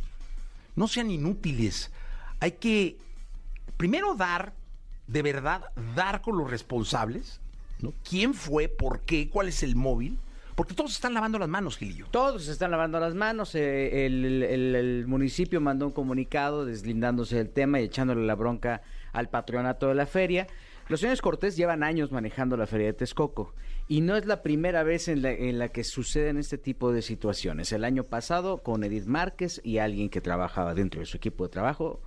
No sean inútiles. Hay que primero dar, de verdad, dar con los responsables, ¿no? ¿Quién fue? ¿Por qué? ¿Cuál es el móvil? Porque todos están lavando las manos, Gilillo. Todos están lavando las manos. eh, el, el- el municipio mandó un comunicado deslindándose del tema y echándole la bronca al patronato de la feria. Los señores Cortés llevan años manejando la feria de Texcoco y no es la primera vez en la, en la que suceden este tipo de situaciones. El año pasado con Edith Márquez y alguien que trabajaba dentro de su equipo de trabajo,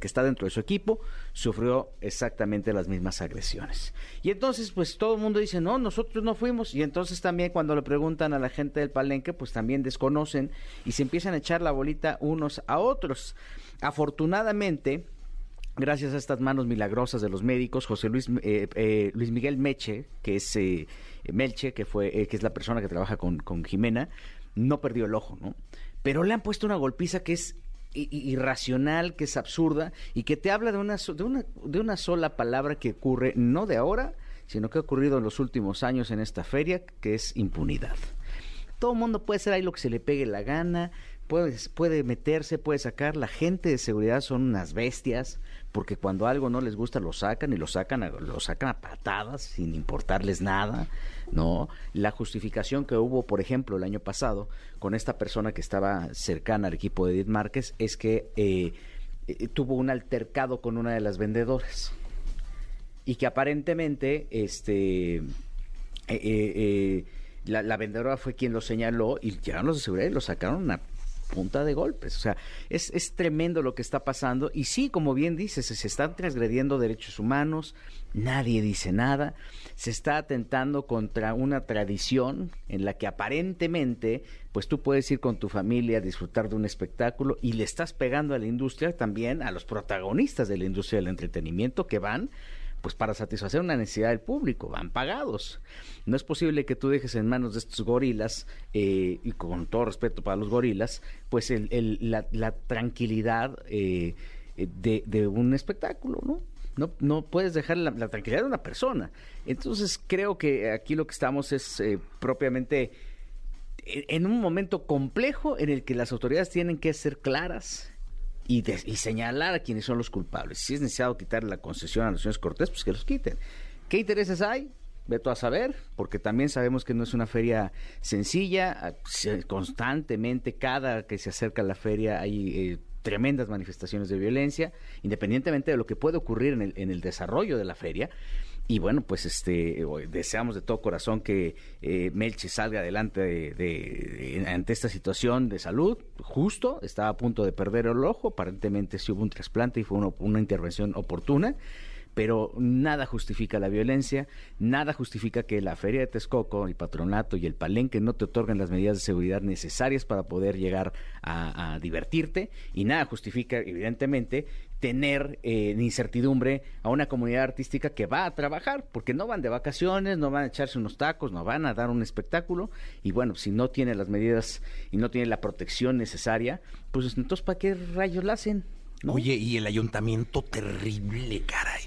que está dentro de su equipo, sufrió exactamente las mismas agresiones. Y entonces, pues todo el mundo dice, no, nosotros no fuimos. Y entonces también cuando le preguntan a la gente del palenque, pues también desconocen y se empiezan a echar la bolita unos a otros. Afortunadamente, gracias a estas manos milagrosas de los médicos, José Luis, eh, eh, Luis Miguel Meche, que es eh, Melche, que fue, eh, que es la persona que trabaja con, Jimena, no perdió el ojo, ¿no? Pero le han puesto una golpiza que es irracional, que es absurda y que te habla de una, de una, de una sola palabra que ocurre no de ahora, sino que ha ocurrido en los últimos años en esta feria, que es impunidad. Todo el mundo puede hacer ahí lo que se le pegue la gana, puede, meterse, puede sacar. La gente de seguridad son unas bestias, porque cuando algo no les gusta lo sacan y lo sacan a, lo sacan a patadas sin importarles nada, ¿no? La justificación que hubo, por ejemplo, el año pasado con esta persona que estaba cercana al equipo de Edith Márquez es que eh, eh, tuvo un altercado con una de las vendedoras y que aparentemente este eh, eh, la, la vendedora fue quien lo señaló y llegaron los de seguridad y lo sacaron a punta de golpes. O sea, es, es tremendo lo que está pasando. Y sí, como bien dices, se, están transgrediendo derechos humanos, nadie dice nada, se está atentando contra una tradición en la que aparentemente, pues tú puedes ir con tu familia a disfrutar de un espectáculo y le estás pegando a la industria también, a los protagonistas de la industria del entretenimiento que van pues para satisfacer una necesidad del público, van pagados. No es posible que tú dejes en manos de estos gorilas, eh, y con todo respeto para los gorilas, pues la, tranquilidad eh, de, un espectáculo, ¿no? No, puedes dejar la, tranquilidad de una persona. Entonces creo que aquí lo que estamos es eh, propiamente en en un momento complejo en el que las autoridades tienen que ser claras y, de- y señalar a quienes son los culpables. Si es necesario quitar la concesión a los señores Cortés, pues que los quiten. ¿Qué intereses hay? Veto a saber, porque también sabemos que no es una feria sencilla. ah, Constantemente, cada que se acerca la feria hay eh, tremendas manifestaciones de violencia, independientemente de lo que puede ocurrir en el, en el desarrollo de la feria. Y bueno, pues este deseamos de todo corazón que eh, salga adelante de, de- ante esta situación de salud. Justo, estaba a punto de perder el ojo, aparentemente sí hubo un trasplante y fue una intervención oportuna. Pero nada justifica la violencia, nada justifica que la Feria de Texcoco, el patronato y el palenque no te otorguen las medidas de seguridad necesarias para poder llegar a, divertirte y nada justifica, evidentemente, tener eh, incertidumbre a una comunidad artística que va a trabajar, porque no van de vacaciones, no van a echarse unos tacos, no van a dar un espectáculo, y bueno, si no tiene las medidas y no tiene la protección necesaria, pues entonces ¿para qué rayos la hacen? Oye, y el ayuntamiento terrible, caray.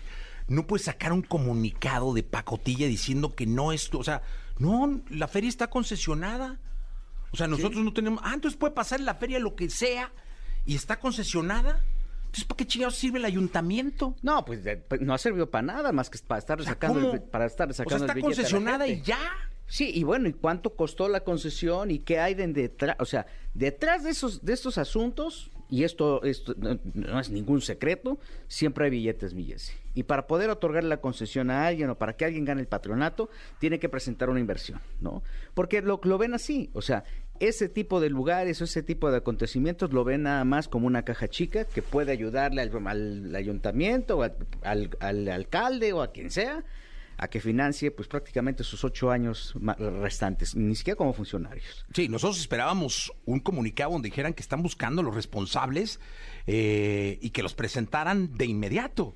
No puede sacar un comunicado de pacotilla diciendo que no es, o sea, no, la feria está concesionada. O sea, nosotros no tenemos, ah, entonces puede pasar en la feria lo que sea y está concesionada. Entonces, ¿para qué chingados sirve el ayuntamiento? No, pues de- pues, no ha servido para nada más que para estar O sea, sacando el, para estar O sea, sacando está el concesionada y ya. Sí, y bueno, ¿y cuánto costó la concesión y qué hay de detrás? O sea, detrás de esos de estos asuntos y esto, esto no, no es ningún secreto, siempre hay billetes, mi. Y para poder otorgar la concesión a alguien o para que alguien gane el patronato, tiene que presentar una inversión, ¿no? Porque lo, lo ven así, o sea, ese tipo de lugares o ese tipo de acontecimientos lo ven nada más como una caja chica que puede ayudarle al, al ayuntamiento, o al, al- al alcalde o a quien sea a que financie pues prácticamente sus ocho años restantes, ni siquiera como funcionarios. Sí, nosotros esperábamos un comunicado donde dijeran que están buscando los responsables eh, y que los presentaran de inmediato.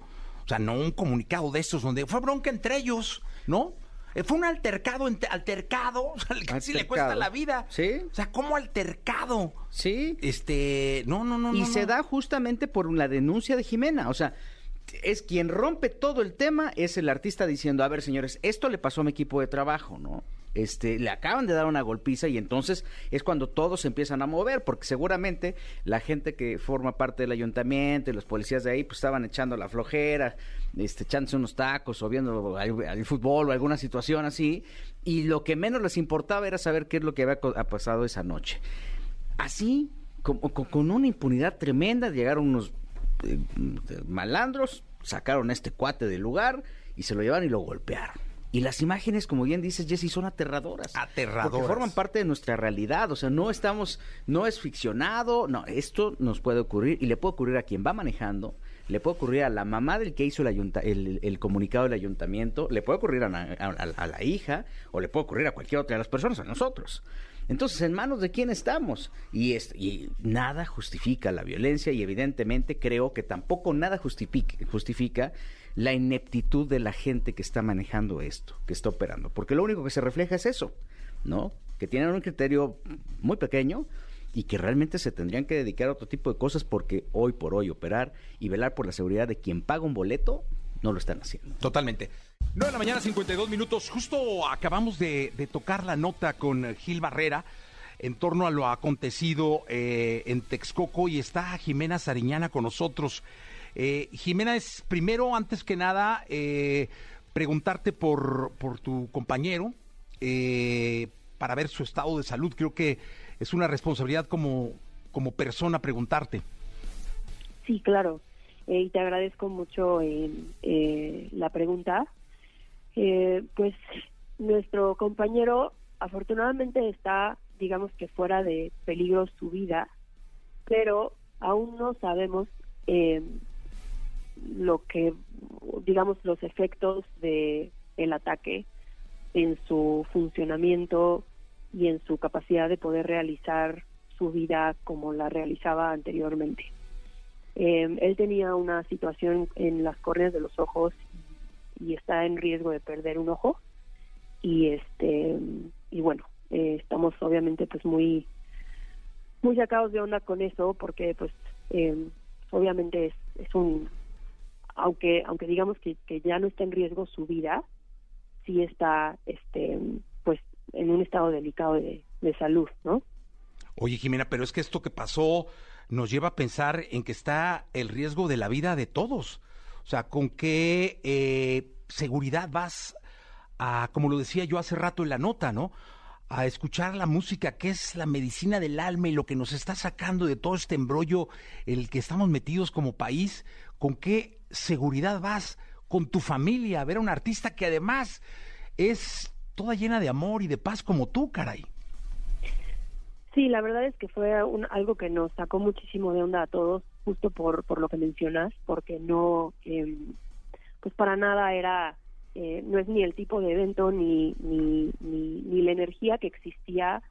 O sea, no un comunicado de estos donde fue bronca entre ellos, ¿no? Eh, Fue un altercado, altercado, o sea, casi le cuesta la vida. Sí. O sea, ¿cómo altercado? Sí. Este, no, no, no. y no, se no. da justamente por la denuncia de Jimena. O sea, es quien rompe todo el tema, es el artista diciendo, a ver, señores, esto le pasó a mi equipo de trabajo, ¿no? Este, le acaban de dar una golpiza y entonces es cuando todos se empiezan a mover, porque seguramente la gente que forma parte del ayuntamiento y los policías de ahí, pues estaban echando la flojera, este, echándose unos tacos o viendo al fútbol o alguna situación así, y lo que menos les importaba era saber qué es lo que había pasado esa noche así, con, con- con una impunidad tremenda, llegaron unos eh, malandros, sacaron a este cuate del lugar y se lo llevaron y lo golpearon. Y las imágenes, como bien dices, Jesse, son aterradoras. Aterradoras. Porque forman parte de nuestra realidad. O sea, no estamos, no es ficcionado. No, esto nos puede ocurrir y le puede ocurrir a quien va manejando, le puede ocurrir a la mamá del que hizo el, ayunta- el, el comunicado del ayuntamiento, le puede ocurrir a, na- a- a- a la hija o le puede ocurrir a cualquier otra de las personas, a nosotros. Entonces, ¿en manos de quién estamos? Y, es- y nada justifica la violencia y evidentemente creo que tampoco nada justifica, justifica la ineptitud de la gente que está manejando esto, que está operando. Porque lo único que se refleja es eso, ¿no? Que tienen un criterio muy pequeño y que realmente se tendrían que dedicar a otro tipo de cosas porque hoy por hoy operar y velar por la seguridad de quien paga un boleto no lo están haciendo. Totalmente. 9 de la mañana, 52 minutos. Justo acabamos de, tocar la nota con Gil Barrera en torno a lo acontecido eh, en Texcoco y está Jimena Sariñana con nosotros. Eh, Jimena, es primero, antes que nada, eh, preguntarte por, por tu compañero eh, para ver su estado de salud. Creo que es una responsabilidad como, como persona preguntarte. Sí, claro. Eh, y te agradezco mucho eh, eh, la pregunta. Pues nuestro compañero afortunadamente está, digamos que fuera de peligro su vida, pero aún no sabemos eh, lo que, digamos, los efectos de el ataque en su funcionamiento y en su capacidad de poder realizar su vida como la realizaba anteriormente. Eh, él tenía una situación en las córneas de los ojos y está en riesgo de perder un ojo y este y bueno eh, estamos obviamente pues muy muy sacados de onda con eso porque pues eh, obviamente es, es un aunque aunque digamos que, ya no está en riesgo su vida sí está este pues en un estado delicado de, de salud no Oye, Jimena, pero es que esto que pasó nos lleva a pensar en que está el riesgo de la vida de todos. O sea, ¿con qué eh, seguridad vas a, como lo decía yo hace rato en la nota, ¿no? A escuchar la música, que es la medicina del alma y lo que nos está sacando de todo este embrollo en el que estamos metidos como país. ¿Con qué seguridad vas con tu familia a ver a un artista que además es toda llena de amor y de paz como tú, caray? Sí, la verdad es que fue un, algo que nos sacó muchísimo de onda a todos, justo por, por lo que mencionas, porque no, eh, pues para nada era, eh, no es ni el tipo de evento ni, ni, ni, ni la energía que existía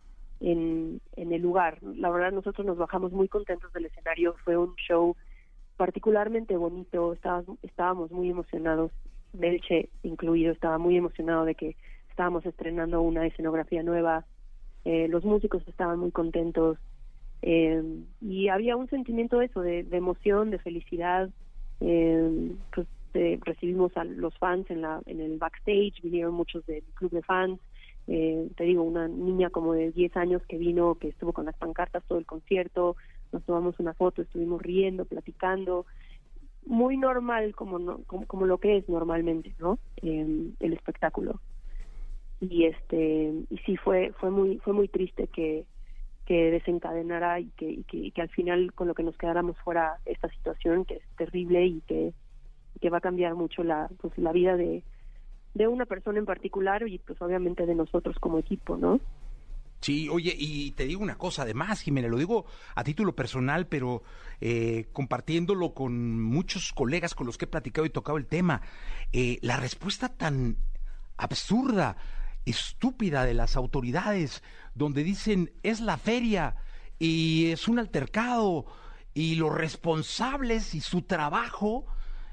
en, en el lugar. La verdad nosotros nos bajamos muy contentos del escenario, fue un show particularmente bonito, estábamos, estábamos muy emocionados, Belche incluido, estaba muy emocionado de que estábamos estrenando una escenografía nueva, eh, los músicos estaban muy contentos eh, y había un sentimiento de eso, de emoción, de felicidad. Eh, pues eh, recibimos a los fans en, la, en el backstage, vinieron muchos del club de fans. Eh, te digo, una niña como de 10 años que vino, que estuvo con las pancartas todo el concierto, nos tomamos una foto, estuvimos riendo, platicando. Muy normal como, no, como, como lo que es normalmente, ¿no? Eh, el espectáculo y este y sí fue fue muy fue muy triste que que desencadenara y que, y que, y que al final con lo que nos quedáramos fuera esta situación que es terrible y que, que va a cambiar mucho la, pues, la vida de, de una persona en particular y pues obviamente de nosotros como equipo, ¿no? Sí, oye, y te digo una cosa, además, Jimena, lo digo a título personal, pero eh, compartiéndolo con muchos colegas con los que he platicado y tocado el tema, eh, la respuesta tan absurda, estúpida de las autoridades, donde dicen es la feria y es un altercado y los responsables y su trabajo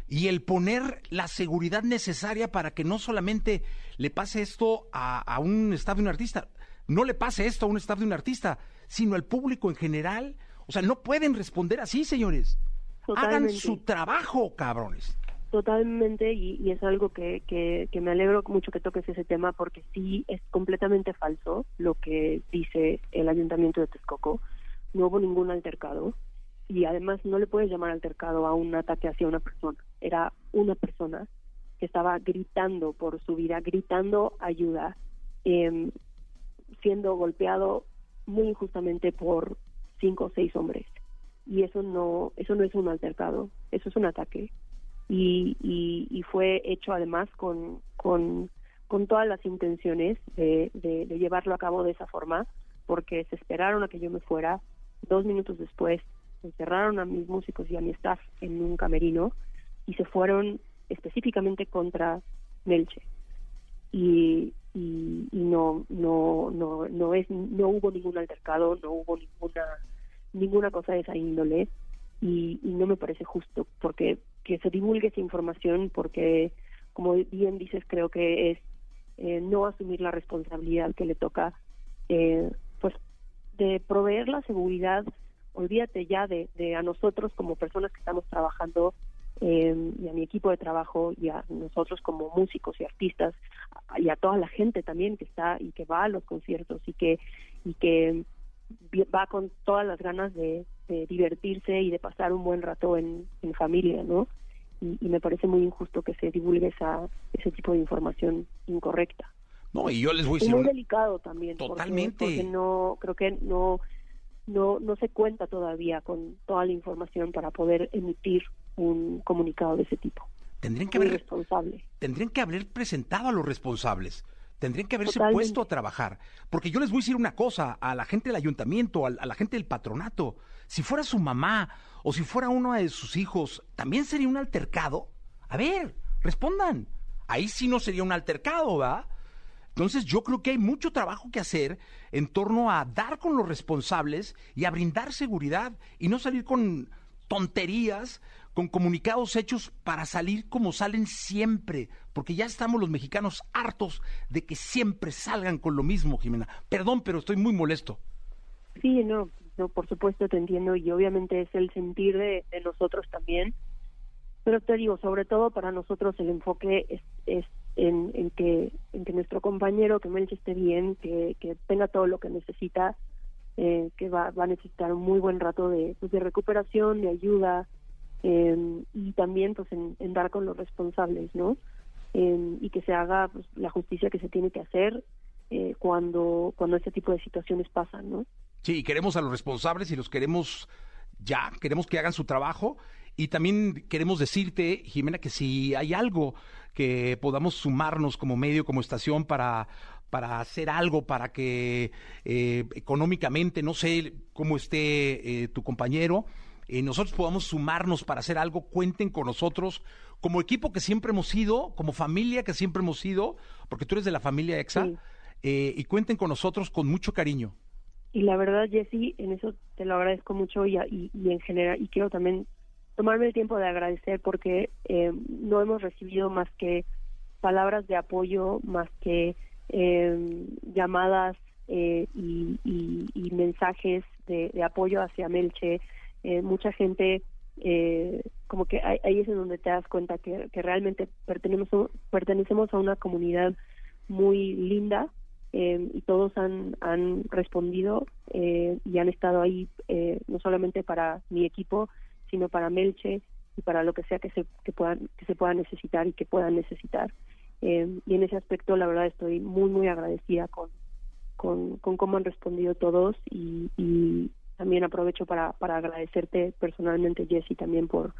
y el poner la seguridad necesaria para que no solamente le pase esto a, un staff de un artista, no le pase esto a un staff de un artista, sino al público en general. O sea, no pueden responder así, señores. Hagan su trabajo, cabrones. Totalmente, y, y es algo que, que, que me alegro mucho que toques ese tema porque sí es completamente falso lo que dice el ayuntamiento de Texcoco. No hubo ningún altercado y además no le puedes llamar altercado a un ataque hacia una persona. Era una persona que estaba gritando por su vida, gritando ayuda, em, siendo golpeado muy injustamente por cinco o seis hombres. Y eso no, eso no es un altercado, eso es un ataque y, y, y fue hecho además con, con, con todas las intenciones de, de, de llevarlo a cabo de esa forma, porque se esperaron a que yo me fuera. Dos minutos después encerraron a mis músicos y a mi staff en un camerino y se fueron específicamente contra Melche. Y, y, y no, no, no, no es, no hubo ningún altercado, no hubo ninguna, ninguna cosa de esa índole y, y no me parece justo porque que se divulgue esa información porque como bien dices creo que es eh, no asumir la responsabilidad que le toca eh, pues de proveer la seguridad olvídate ya de, de a nosotros como personas que estamos trabajando eh, y a mi equipo de trabajo y a nosotros como músicos y artistas y a toda la gente también que está y que va a los conciertos y que y que va con todas las ganas de, de divertirse y de pasar un buen rato en, en familia, ¿no? Y, y me parece muy injusto que se divulgue esa, ese tipo de información incorrecta. No, y yo les voy a decir muy delicado también. porque- Totalmente. Porque, no, creo que no, no, no se cuenta todavía con toda la información para poder emitir un comunicado de ese tipo. tendrían que Muy haber responsable. tendrían que haber presentado a los responsables. Tendrían que haberse Totalmente. puesto a trabajar. Porque yo les voy a decir una cosa a la gente del ayuntamiento, al- a, la gente del patronato. Si fuera su mamá o si fuera uno de sus hijos, ¿también sería un altercado? A ver, respondan. Ahí sí no sería un altercado, ¿va? Entonces yo creo que hay mucho trabajo que hacer en torno a dar con los responsables y a brindar seguridad y no salir con tonterías, con comunicados hechos para salir como salen siempre, porque ya estamos los mexicanos hartos de que siempre salgan con lo mismo, Jimena. Perdón, pero estoy muy molesto. Sí, no, no, por supuesto te entiendo y obviamente es el sentir de, nosotros también. Pero te digo, sobre todo para nosotros el enfoque es, es en, que en que nuestro compañero, que Melche esté bien, que, que tenga todo lo que necesita, eh, que va, va a necesitar un muy buen rato de, pues, de recuperación, de ayuda eh, y también pues en, dar con los responsables, ¿no? Eh, y que se haga pues, la justicia que se tiene que hacer eh, cuando cuando este tipo de situaciones pasan, ¿no? Sí, queremos a los responsables y los queremos ya, queremos que hagan su trabajo y también queremos decirte, Jimena, que si hay algo que podamos sumarnos como medio, como estación para para hacer algo para que eh, económicamente, no sé cómo esté eh, tu compañero, eh, nosotros podamos sumarnos para hacer algo, cuenten con nosotros como equipo que siempre hemos sido, como familia que siempre hemos sido, porque tú eres de la familia EXA, Sí. eh, y cuenten con nosotros con mucho cariño. Y la verdad, Jessy, en eso te lo agradezco mucho y, y, y en general, y quiero también tomarme el tiempo de agradecer porque eh, no hemos recibido más que palabras de apoyo, más que eh, llamadas eh, y mensajes de, de apoyo hacia Melche. Eh, mucha gente, eh, como que ahí, es en donde te das cuenta que, que realmente pertenecemos, pertenecemos a una comunidad muy linda eh, y todos han, han respondido eh, y han estado ahí eh, no solamente para mi equipo, sino para Melche y para lo que sea que se, que puedan, que se pueda necesitar y que puedan necesitar. Y en ese aspecto, la verdad, estoy muy, muy agradecida con, con, con cómo han respondido todos y, y también aprovecho para, para agradecerte personalmente, Jessy, también por,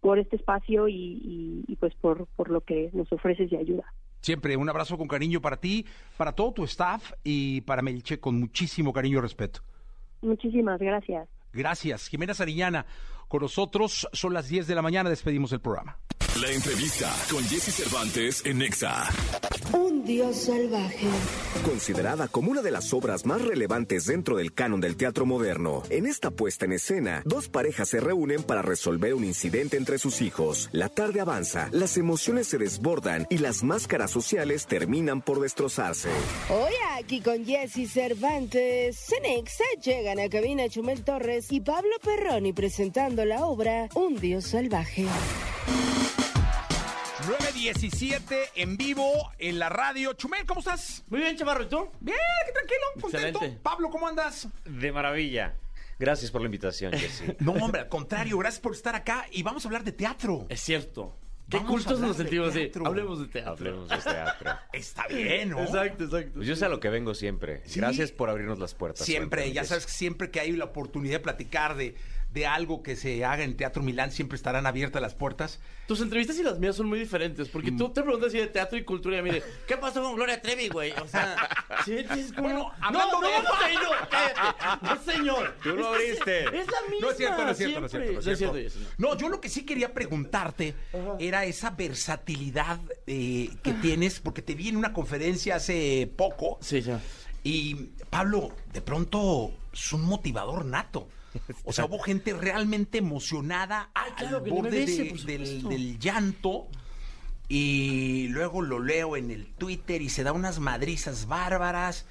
por este espacio y, y, y pues por, por lo que nos ofreces de ayuda. Siempre un abrazo con cariño para ti, para todo tu staff y para Melche con muchísimo cariño y respeto. Muchísimas gracias. Gracias. Jimena Sariñana, con nosotros son las 10 de la mañana, despedimos el programa. La entrevista con Jesse Cervantes en Nexa. Un dios salvaje. Considerada como una de las obras más relevantes dentro del canon del teatro moderno, en esta puesta en escena, dos parejas se reúnen para resolver un incidente entre sus hijos. La tarde avanza, las emociones se desbordan y las máscaras sociales terminan por destrozarse. Hoy aquí con Jesse Cervantes, Cenexa llegan a cabina Chumel Torres y Pablo Perroni presentando la obra Un dios salvaje. 9.17 en vivo en la radio. Chumel, ¿cómo estás? Muy bien, Chavarro, ¿y tú? Bien, qué tranquilo, contento. Excelente. Pablo, ¿cómo andas? De maravilla. Gracias por la invitación, Jessy. No, hombre, al contrario, gracias por estar acá y vamos a hablar de teatro. Es cierto. Qué Vamos a cultos hablar nos de sentimos así. teatro. Hablemos de teatro. Hablemos de teatro. Está bien, ¿no? Exacto, exacto. Pues yo sé a lo que vengo siempre. Sí. Gracias por abrirnos las puertas. Siempre, ya sabes que siempre que hay la oportunidad de platicar de, de algo que se haga en Teatro Milán, siempre estarán abiertas las puertas. Tus entrevistas y las mías son muy diferentes, porque tú te preguntas así de teatro y cultura y a mí de, ¿qué pasó con Gloria Trevi, güey? O sea, sí, es como... Bueno, no, hablando no, de- no, señor, cállate. No, señor. Tú lo Es que abriste. Es la misma, No es cierto, no es cierto, no es cierto. siempre. No es cierto. Jessy, No, yo lo que sí quería preguntarte era esa versatilidad eh, que tienes, porque te vi en una conferencia hace poco Sí, ya. y Pablo, de pronto es un motivador nato. O sea, hubo gente realmente emocionada Ay, claro, al que borde de- del, del llanto. Y luego lo leo en el Twitter y se da unas madrizas bárbaras.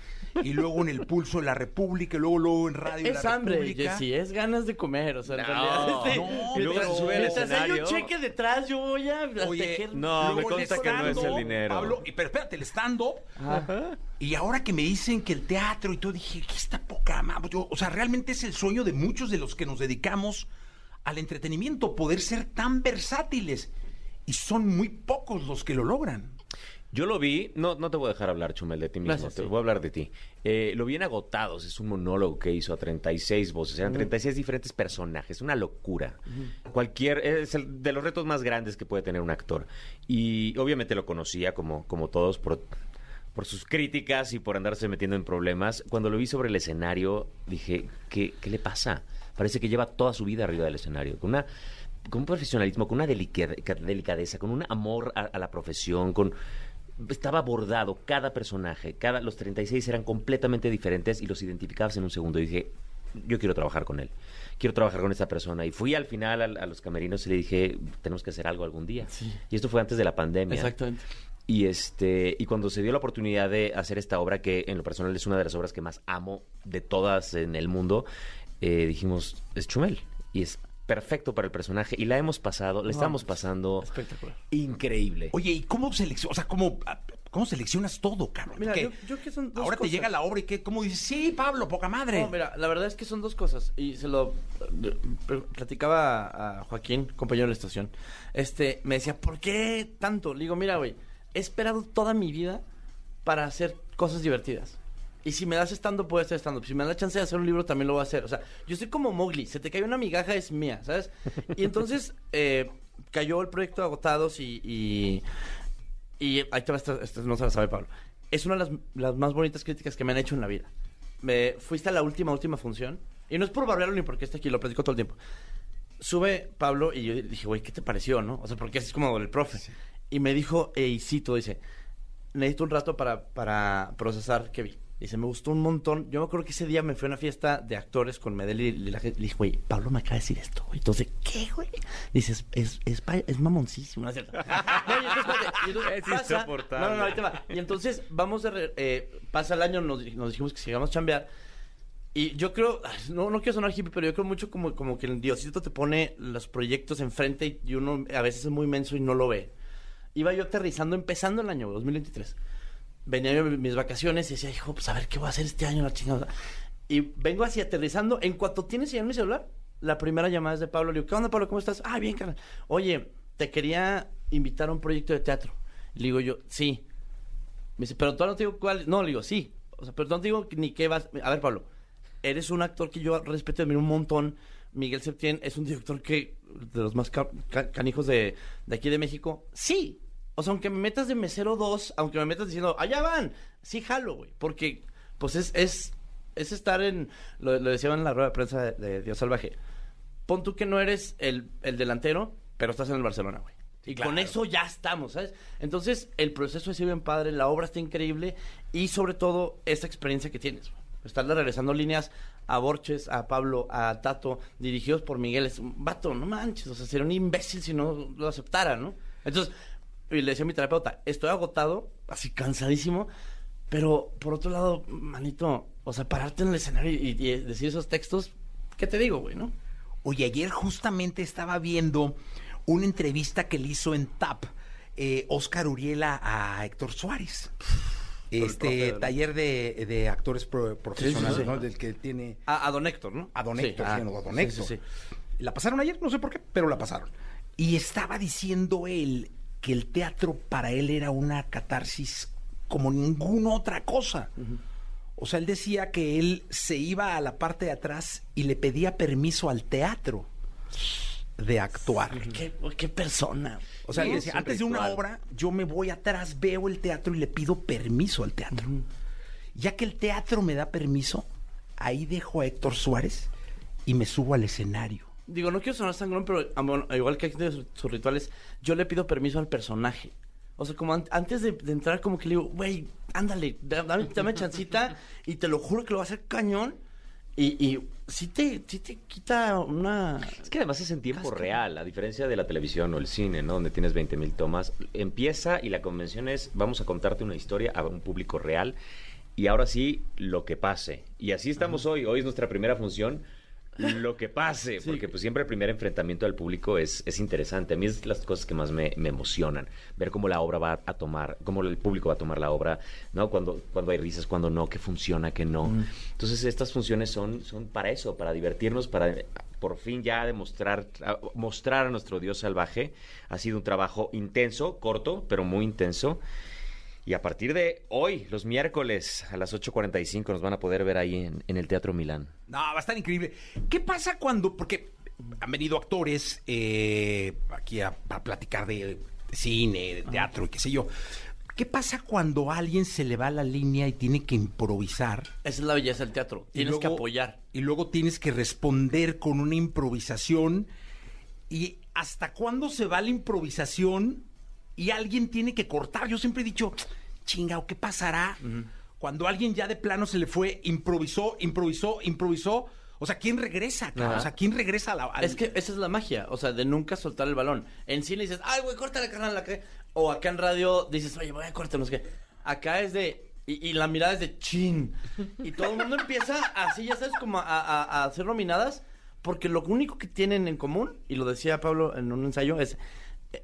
Y luego en el Pulso de la República, y luego, luego en Radio de Es la hambre, República. Jessy, es ganas de comer, o sea, en No, realidad... este, no, y luego sube hay un cheque detrás, yo voy a Oye, tejer... no, me consta que no es el dinero. Pablo, y- pero espérate, el stand-up. Y ahora que me dicen que el teatro y todo, dije, ¿qué está poca madre? Yo, O sea, realmente es el sueño de muchos de los que nos dedicamos al entretenimiento, poder ser tan versátiles. Y son muy pocos los que lo logran. Yo lo vi, no, no te voy a dejar hablar, Chumel, de ti mismo, Gracias, te sí. voy a hablar de ti. Eh, lo vi en Agotados, es un monólogo que hizo a 36 voces, eran 36 diferentes personajes, una locura. Cualquier, es el de los retos más grandes que puede tener un actor. Y obviamente lo conocía como, como todos por, por sus críticas y por andarse metiendo en problemas. Cuando lo vi sobre el escenario, dije, ¿qué, qué le pasa? Parece que lleva toda su vida arriba del escenario, con una con un profesionalismo, con una delica- delicadeza, con un amor a, a la profesión, con estaba abordado cada personaje, cada los 36 eran completamente diferentes y los identificabas en un segundo. Y dije, yo quiero trabajar con él. Quiero trabajar con esta persona. Y fui al final al- a, los camerinos y le dije, tenemos que hacer algo algún día. Sí. Y esto fue antes de la pandemia. Exactamente. Y este y cuando se dio la oportunidad de hacer esta obra que en lo personal es una de las obras que más amo de todas en el mundo, eh, dijimos es Chumel y es perfecto para el personaje y la hemos pasado, la estamos pasando Espectacular. increíble. Oye, ¿y cómo seleccionas? O sea, ¿cómo, ah, ¿cómo seleccionas todo, cabrón? Mira, yo, yo que son dos ahora te llega la obra y ¿qué? ¿cómo dices? Sí, Pablo, poca madre. No, mira, la verdad es que son dos cosas. Y se lo eh, platicaba a Joaquín, compañero de la estación. Este, me decía, ¿por qué tanto? Le digo, mira, güey, he esperado toda mi vida para hacer cosas divertidas. Y si me das estando, puedo estar estando. Si me da la chance de hacer un libro, también lo voy a hacer. O sea, yo soy como Mowgli. Se te cae una migaja, es mía, ¿sabes? Y entonces eh, cayó el proyecto Agotados y... y y ahí te va, esto, esto no se la sabe Pablo. Es una de las, las más bonitas críticas que me han hecho en la vida. Me, fuiste a la última, última función. Y no es por barberlo ni porque esté aquí, lo platico todo el tiempo. Sube Pablo y yo dije, güey, ¿qué te pareció, no? O sea, porque es como el profe. Y me dijo, y cito, dice, necesito un rato para, para procesar qué vi. Dice, me gustó un montón. Yo me acuerdo que ese día me fui a una fiesta de actores con Medel y la gente. Le dije, güey, Pablo me acaba de decir esto, güey. Entonces, ¿qué, güey? Dices, es, es, pa- es mamoncísimo, ¿no es cierto? Y y Es insoportable. No, no, no, ahí te va. Y entonces, vamos de... re- eh, pasa el año, nos, nos dijimos que sigamos a chambear. Y yo creo, no, no quiero sonar hippie, pero yo creo mucho como, como que el Diosito te pone los proyectos enfrente y, y uno a veces es muy menso y no lo ve. Iba yo aterrizando, empezando el año 2023. Venía mis vacaciones y decía, hijo, pues a ver qué voy a hacer este año, la chingada. Y vengo así aterrizando. En cuanto tienes señal mi celular, la primera llamada es de Pablo. Le digo, ¿qué onda, Pablo? ¿Cómo estás? Ah, bien, carnal. Oye, te quería invitar a un proyecto de teatro. Le digo yo, sí. Me dice, pero todavía no te digo cuál. No, le digo, sí. O sea, pero no te digo ni qué vas... A ver, Pablo, eres un actor que yo respeto y admiro un montón. Miguel Septién es un director que... De los más ca- ca- canijos de, de aquí de México. Sí. O sea, aunque me metas de mesero 2, aunque me metas diciendo, allá van, sí jalo, güey. Porque, pues es... es es estar en, lo, lo decía en la rueda de prensa de, de Dios Salvaje, pon tú que no eres el, el delantero, pero estás en el Barcelona, güey. Y con eso ya estamos, ¿sabes? Entonces, el proceso sido bien padre, la obra está increíble y sobre todo esta experiencia que tienes. güey. Estarle regresando líneas a Borges, a Pablo, a Tato, dirigidos por Miguel. Es un vato, no manches, o sea, sería un imbécil si no lo aceptara, ¿no? Entonces, y le decía a mi terapeuta, estoy agotado, así cansadísimo, pero por otro lado, manito, o sea, pararte en el escenario y, y decir esos textos, ¿qué te digo, güey, no? Oye, ayer justamente estaba viendo una entrevista que le hizo en TAP eh, Oscar Uriela a Héctor Suárez. Este taller de, de actores pro- profesionales, Sí, sí, sí. ¿no? Del que tiene... A, a Don Héctor, ¿no? A Don Héctor, ah, sí, no, a Don Héctor. sí, sí. La pasaron ayer, no sé por qué, pero la pasaron. Y estaba diciendo él que el teatro para él era una catarsis como ninguna otra cosa. O sea, él decía que él se iba a la parte de atrás y le pedía permiso al teatro de actuar. ¿Qué, qué persona? O sea, Sí, decía, antes de una obra, yo me voy atrás, veo el teatro y le pido permiso al teatro. Ya que el teatro me da permiso, ahí dejo a Héctor Suárez y me subo al escenario. Digo, no quiero sonar sangrón, pero ah, bueno, igual que aquí de sus, sus rituales, yo le pido permiso al personaje. O sea, como an- antes de, de entrar, como que le digo, güey, ándale, da- dame, dame chancita y te lo juro que lo va a hacer cañón. Y, y sí, te, sí te quita una... Es que además es en tiempo real, a diferencia de la televisión o el cine, ¿no? Donde tienes 20 mil tomas. Empieza y la convención es, vamos a contarte una historia a un público real y ahora sí, lo que pase. Y así estamos hoy. Hoy es nuestra primera función. Lo que pase, porque pues siempre el primer enfrentamiento al público es, es interesante. A mí es las cosas que más me, me emocionan. Ver cómo la obra va a tomar, cómo el público va a tomar la obra, ¿no? Cuando, cuando hay risas, cuando no, qué funciona, qué no. Entonces estas funciones son, son para eso, para divertirnos, para por fin ya demostrar, mostrar a nuestro Dios salvaje. Ha sido un trabajo intenso, corto, pero muy intenso. Y a partir de hoy, los miércoles a las 8.45 nos van a poder ver ahí en, en el Teatro Milán. No, va a estar increíble. ¿Qué pasa cuando.? Porque han venido actores eh, aquí a, a platicar de, de cine, de teatro y qué sé yo. ¿Qué pasa cuando a alguien se le va la línea y tiene que improvisar? Esa es la belleza del teatro. Tienes que apoyar. Y luego tienes que responder con una improvisación. ¿Y hasta cuándo se va la improvisación y alguien tiene que cortar? Yo siempre he dicho, chinga, ¿o qué pasará cuando alguien ya de plano se le fue, improvisó, improvisó, improvisó? O sea, ¿quién regresa? Ajá. O sea, ¿quién regresa a la... al- Es que esa es la magia, o sea, de nunca soltar el balón. En cine dices, ay, güey, córtale, carnal, la que... O acá en radio dices, oye, voy a cortar, no sé qué. Acá es de... Y, y la mirada es de chin. Y todo el mundo empieza así, ya sabes, como a, a, a hacer nominadas, porque lo único que tienen en común, y lo decía Pablo en un ensayo, es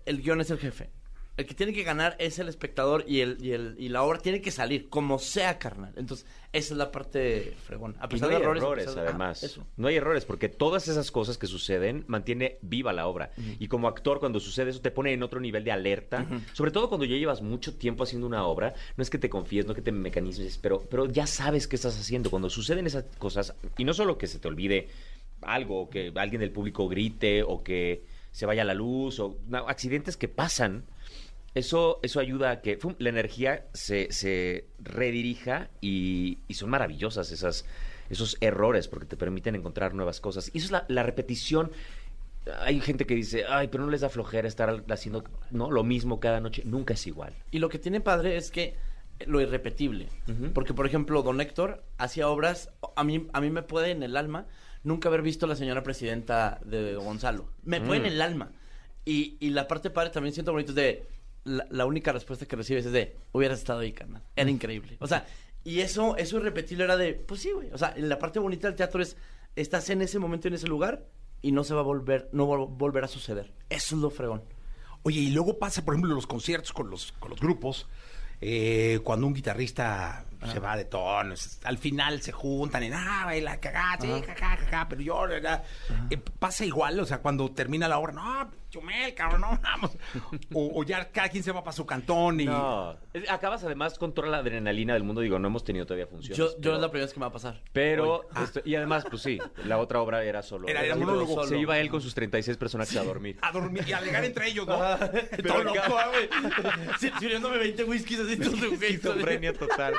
el guion es el jefe. El que tiene que ganar es el espectador y, el, y, el, y la obra tiene que salir, como sea, carnal. Entonces, esa es la parte fregón. A Y pesar no hay de errores, a errores, pesar de- además. Ah, eso. No hay errores, porque todas esas cosas que suceden mantiene viva la obra. Y como actor, cuando sucede eso, te pone en otro nivel de alerta. Sobre todo cuando ya llevas mucho tiempo haciendo una obra. No es que te confíes, no que te mecanismes, pero, pero ya sabes qué estás haciendo. Cuando suceden esas cosas, y no solo que se te olvide algo, o que alguien del público grite, o que se vaya la luz, o no, accidentes que pasan. Eso, eso ayuda a que ¡fum! la energía se, se redirija y, y son maravillosas esas, esos errores porque te permiten encontrar nuevas cosas. Y eso es la, la repetición. Hay gente que dice, ay, pero no les da flojera estar haciendo ¿no? lo mismo cada noche. Nunca es igual. Y lo que tiene padre es que lo irrepetible. Porque, por ejemplo, Don Héctor hacía obras, a mí, a mí me puede en el alma nunca haber visto a la señora presidenta de Gonzalo. Me puede Mm. en el alma. Y, y la parte padre también siento bonito es de, la, la única respuesta que recibes es de, hubieras estado ahí, carnal. Era increíble. O sea, y eso, eso irrepetible era de, pues sí, güey. O sea, la parte bonita del teatro es, estás en ese momento, en ese lugar, y no se va a volver, no va a volver a suceder. Eso es lo fregón. Oye, y luego pasa, por ejemplo, los conciertos con los, con los grupos, eh, cuando un guitarrista se va de tono. Al final se juntan y ah, y la cagada, sí, jaja, jaja, pero yo. Eh, pasa igual, o sea, cuando termina la obra, no, Chumel, cabrón, no, vamos. O, o ya cada quien se va para su cantón y. No, acabas además con toda la adrenalina del mundo. Digo, no hemos tenido todavía funciones. Yo, yo pero- es la primera vez que me va a pasar. Pero. Ah. esto- y además, pues sí, la otra obra era solo. Era- era solo-. Se iba él con sus 36 personajes a dormir. A dormir y a alegar entre ellos, ¿no? Todo loco, ah, güey. Sirviéndome 20 whiskies así, todo de güey. Esquizofrenia total.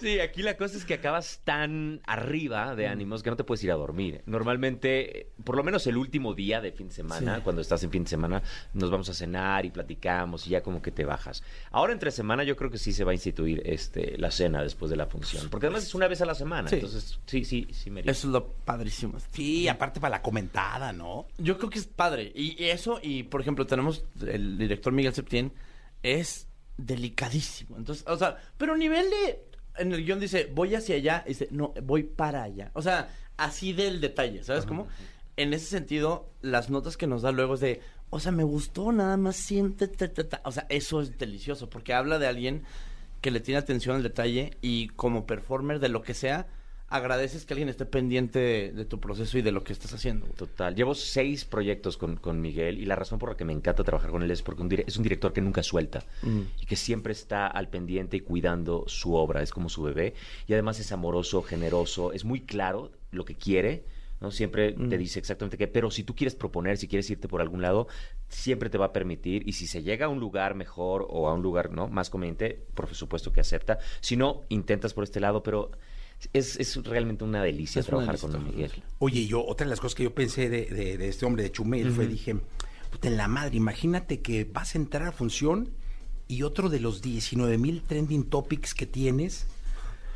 Sí, aquí la cosa es que acabas tan arriba de ánimos que no te puedes ir a dormir. Normalmente, eh, por lo menos el último día de fin de semana, Sí. cuando estás en fin de semana, nos vamos a cenar y platicamos y ya como que te bajas. Ahora entre semana yo creo que sí se va a instituir este la cena después de la función, porque además es una vez a la semana, Sí. entonces sí, sí, sí me Eso es lo padrísimo. Sí, aparte para la comentada, ¿no? Yo creo que es padre. Y y eso, y por ejemplo, tenemos el director Miguel Septién, es delicadísimo. Entonces, o sea, pero a nivel de. En el guion dice, voy hacia allá, y dice, no, voy para allá. O sea, así del detalle, ¿sabes cómo? En ese sentido, las notas que nos da luego es de, o sea, me gustó, nada más siente, ta, ta, ta". o sea, eso es delicioso, porque habla de alguien que le tiene atención al detalle y como performer de lo que sea, agradeces que alguien esté pendiente de, de tu proceso y de lo que estás haciendo. Total. Llevo seis proyectos con, con Miguel y la razón por la que me encanta trabajar con él es porque un es un director que nunca suelta Mm. y que siempre está al pendiente y cuidando su obra. Es como su bebé y además es amoroso, generoso, es muy claro lo que quiere. ¿no? Siempre Mm. te dice exactamente qué, pero si tú quieres proponer, si quieres irte por algún lado, siempre te va a permitir y si se llega a un lugar mejor o a un lugar no más conveniente, por supuesto que acepta. Si no, intentas por este lado, pero es, es realmente una delicia Es una trabajar delicia con Miguel. Oye, yo, otra de las cosas que yo pensé de, de- de este hombre de Chumel fue, dije, puta, en la madre, imagínate que vas a entrar a función y otro de los 19 mil trending topics que tienes.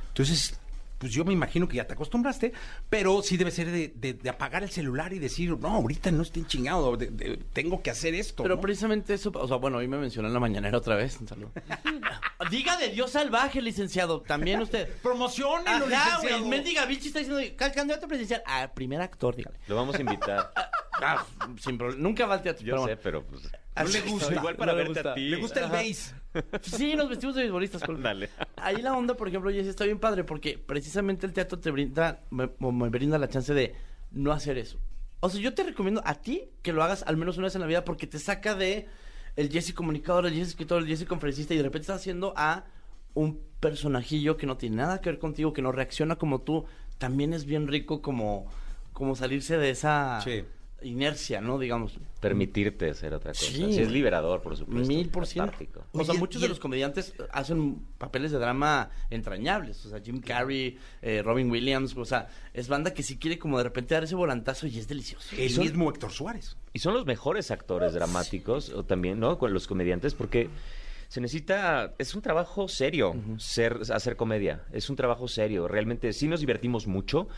Entonces, pues yo me imagino que ya te acostumbraste, pero sí debe ser de, de- de apagar el celular y decir, no, ahorita no estoy chingado, de- de- tengo que hacer esto. Pero ¿no? precisamente eso, o sea, bueno, hoy me mencionó en la mañanera otra vez. Un saludo. Diga de Dios salvaje, licenciado. También usted. Licenciado. güey. Mendiga Vichy está diciendo, "Cal- candidato presidencial. Ah, primer actor, dígale. Lo vamos a invitar. Ah, sin problema. Nunca va al teatro. Yo pero sé, bueno. pero pues, No le gusta. igual para no verte gusta. a ti. Le gusta el Ajá. bass. Sí, nos vestimos de beisbolistas. Ándale. Ahí la onda, por ejemplo, Jessy, está bien padre porque precisamente el teatro te brinda, me, me brinda la chance de no hacer eso. O sea, yo te recomiendo a ti que lo hagas al menos una vez en la vida porque te saca de el Jesse comunicador, el Jesse escritor, el Jesse conferencista y de repente estás haciendo a un personajillo que no tiene nada que ver contigo, que no reacciona como tú. También es bien rico como, como salirse de esa Sí. Inercia, ¿no? Digamos. permitirte hacer otra cosa. Sí. Sí, es liberador, por supuesto. Mil por ciento. O sea, muchos de los comediantes hacen papeles de drama entrañables. O sea, Jim Carrey, eh, Robin Williams. O sea, es banda que sí quiere como de repente dar ese volantazo y es delicioso. El Son- mismo Héctor Suárez. Y son los mejores actores dramáticos, o también, ¿no? Con los comediantes, porque se necesita, es un trabajo serio ser, hacer comedia, es un trabajo serio, realmente sí nos divertimos mucho,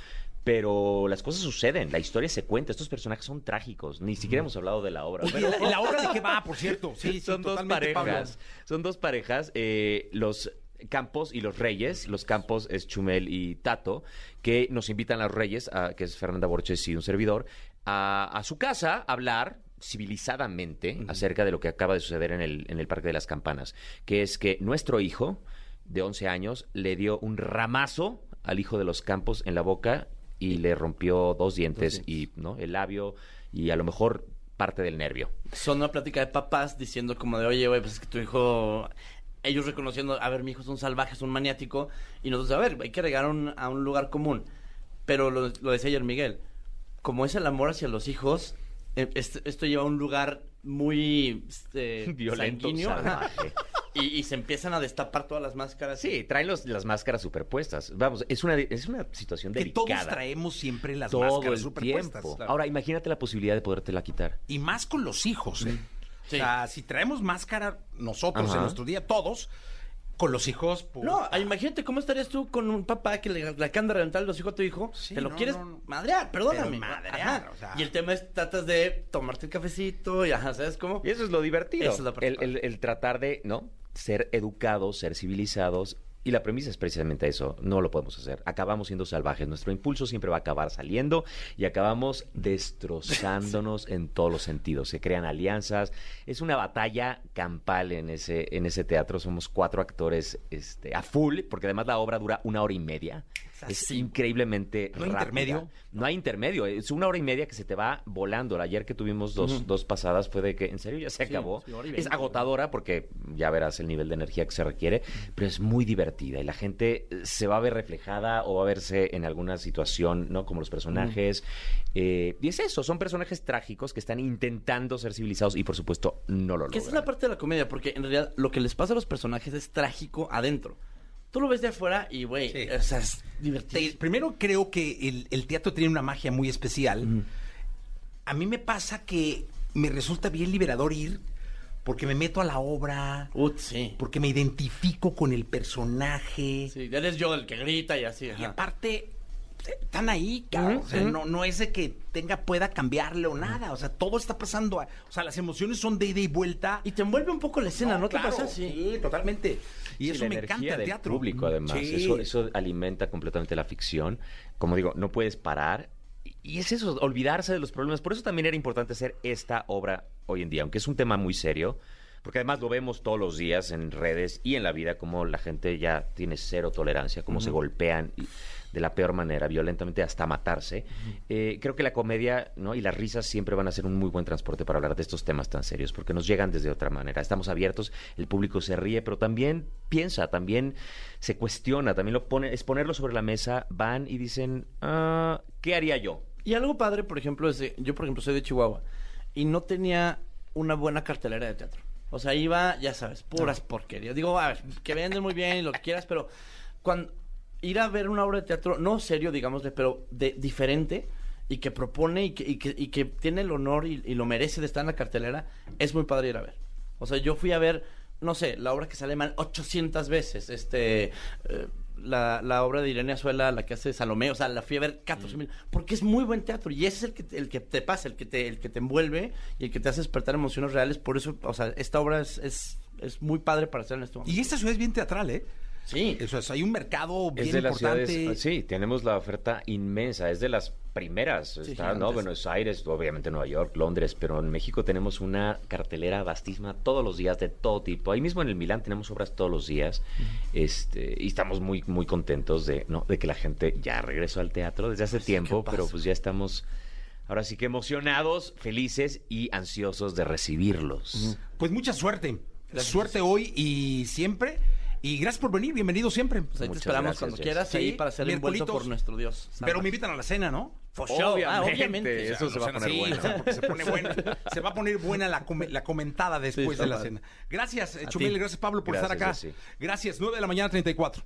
pero las cosas suceden, la historia se cuenta, estos personajes son trágicos, ni siquiera hemos hablado de la obra. Oye, pero- ¿la, obra de qué va, por cierto? Sí, sí, son dos parejas, son dos parejas, eh, los Campos y los Reyes, los Campos es Chumel y Tato, que nos invitan a los Reyes, a- que es Fernanda Borges y un servidor, a, a su casa a hablar civilizadamente acerca de lo que acaba de suceder en el, en el Parque de las Campanas, que es que nuestro hijo de 11 años le dio un ramazo al hijo de los Campos en la boca y le rompió dos dientes, y no el labio y a lo mejor parte del nervio. Son una plática de papás diciendo como de, oye, güey, pues es que tu hijo... Ellos reconociendo, a ver, mi hijo es un salvaje, es un maniático. Y nosotros, a ver, hay que llegar a un, a un lugar común. Pero lo, lo decía ayer Miguel, como es el amor hacia los hijos, eh, est- esto lleva a un lugar muy este, Violento, sanguíneo, salvaje. Y, y se empiezan a destapar todas las máscaras. Sí, traen los- las máscaras superpuestas. Vamos, es una, es una situación Que delicada. todos traemos siempre las todo máscaras el superpuestas. Claro. Ahora, imagínate la posibilidad de podértela quitar. Y más con los hijos, ¿eh? Sí. O sea, si traemos máscara nosotros Ajá. en nuestro día, todos, con los hijos, pues... No, ah, imagínate cómo estarías tú con un papá que le, le de reventar los hijos a tu hijo. Sí, te lo no, quieres no, no. madrear, perdóname. Pero madrear, Ajá. o sea. Y el tema es, tratas de tomarte el cafecito y ajá, ¿sabes cómo? Y eso es lo divertido. Es la parte el, el- el tratar de, ¿no? Ser educados, ser civilizados Y la premisa es precisamente eso, no lo podemos hacer. Acabamos siendo salvajes, nuestro impulso siempre va a acabar saliendo y acabamos destrozándonos en todos los sentidos. Se crean alianzas, es una batalla campal en ese, en ese teatro. Somos cuatro actores este, a full, porque además la obra dura una hora y media. Es increíblemente ¿No hay rápida. intermedio? No hay intermedio, es una hora y media que se te va volando. Ayer que tuvimos dos, dos pasadas fue de que, en serio, ya se Sí, acabó. sí, es agotadora porque ya verás el nivel de energía que se requiere, pero es muy divertida y la gente eh, se va a ver reflejada o va a verse en alguna situación, ¿no? Como los personajes. Eh, y es eso, son personajes trágicos que están intentando ser civilizados y por supuesto no lo Que esa es logran. la parte de la comedia, porque en realidad lo que les pasa a los personajes es trágico adentro. Tú lo ves de afuera y, güey, o sea, es divertido. Primero creo que el, el teatro tiene una magia muy especial. A mí me pasa que me resulta bien liberador ir porque me meto a la obra, porque me identifico con el personaje. Sí, eres yo el que grita y así. Y ajá. aparte, están ahí, cabrón. O sea, no, no es de que tenga, pueda cambiarle o nada. O sea, todo está pasando. a- O sea, las emociones son de ida y vuelta. Y te envuelve un poco la escena, ¿no, te claro, pasa? Sí. Sí, totalmente. Y Sí, eso la me encanta el del teatro. público, además. Sí. Eso, eso alimenta completamente la ficción. Como digo, no puedes parar. Y- es eso, olvidarse de los problemas. Por eso también era importante hacer esta obra hoy en día, aunque es un tema muy serio. Porque además lo vemos todos los días en redes y en la vida, como la gente ya tiene cero tolerancia, cómo se golpean y- de la peor manera, violentamente hasta matarse. Eh, creo que la comedia ¿no? y las risas siempre van a ser un muy buen transporte para hablar de estos temas tan serios, porque nos llegan desde otra manera. Estamos abiertos, el público se ríe, pero también piensa, también se cuestiona, también lo pone, es ponerlo sobre la mesa, van y dicen, "Ah, ¿qué haría yo? Y algo padre, por ejemplo, es de- yo, por ejemplo, soy de Chihuahua y no tenía una buena cartelera de teatro. O sea, iba, ya sabes, puras porquerías. Digo, a ver, que venden muy bien y lo que quieras, pero cuando ir a ver una obra de teatro, no serio, digámosle, pero de diferente y que propone y que, y que, y que tiene el honor y, y lo merece de estar en la cartelera, es muy padre ir a ver. O sea, yo fui a ver, no sé, la obra que sale mal 800 veces, este... eh, la, la obra de Irene Azuela, la que hace Salomé, o sea, la fui a ver 14 mil, porque es muy buen teatro y ese es el que, el que te pasa, el que te, el que te envuelve y el que te hace despertar emociones reales, por eso, o sea, esta obra es, es, es muy padre para hacer en este momento. Y esta ciudad es bien teatral, ¿eh? Sí. Eso es, hay un mercado bien Es de las ciudades, sí, tenemos la oferta inmensa, es de las primeras, Sí, está, ¿no? Buenos Aires, obviamente Nueva York, Londres, pero en México tenemos una cartelera vastísima todos los días de todo tipo. Ahí mismo en el Milán tenemos obras todos los días, este, y estamos muy muy contentos de, ¿no? de que la gente ya regresó al teatro desde hace tiempo, pero pues ya estamos ahora sí que emocionados, felices y ansiosos de recibirlos. Pues mucha suerte. Suerte hoy y siempre. Y gracias por venir, bienvenido siempre. Pues ahí te Muchas esperamos gracias, cuando Jess. quieras ahí Sí, para ser envuelto miércolitos. por nuestro Dios. Pero me invitan a la cena, ¿no? For sure. Ah, obviamente. Eso se va a poner sí, bueno. o sea, porque se pone buena. Se va a poner buena la, come- la comentada después de la padre. cena. Gracias, eh, A Chumel, ti. gracias Pablo por Gracias, estar acá. Jessy. Gracias, 9 de la mañana 34.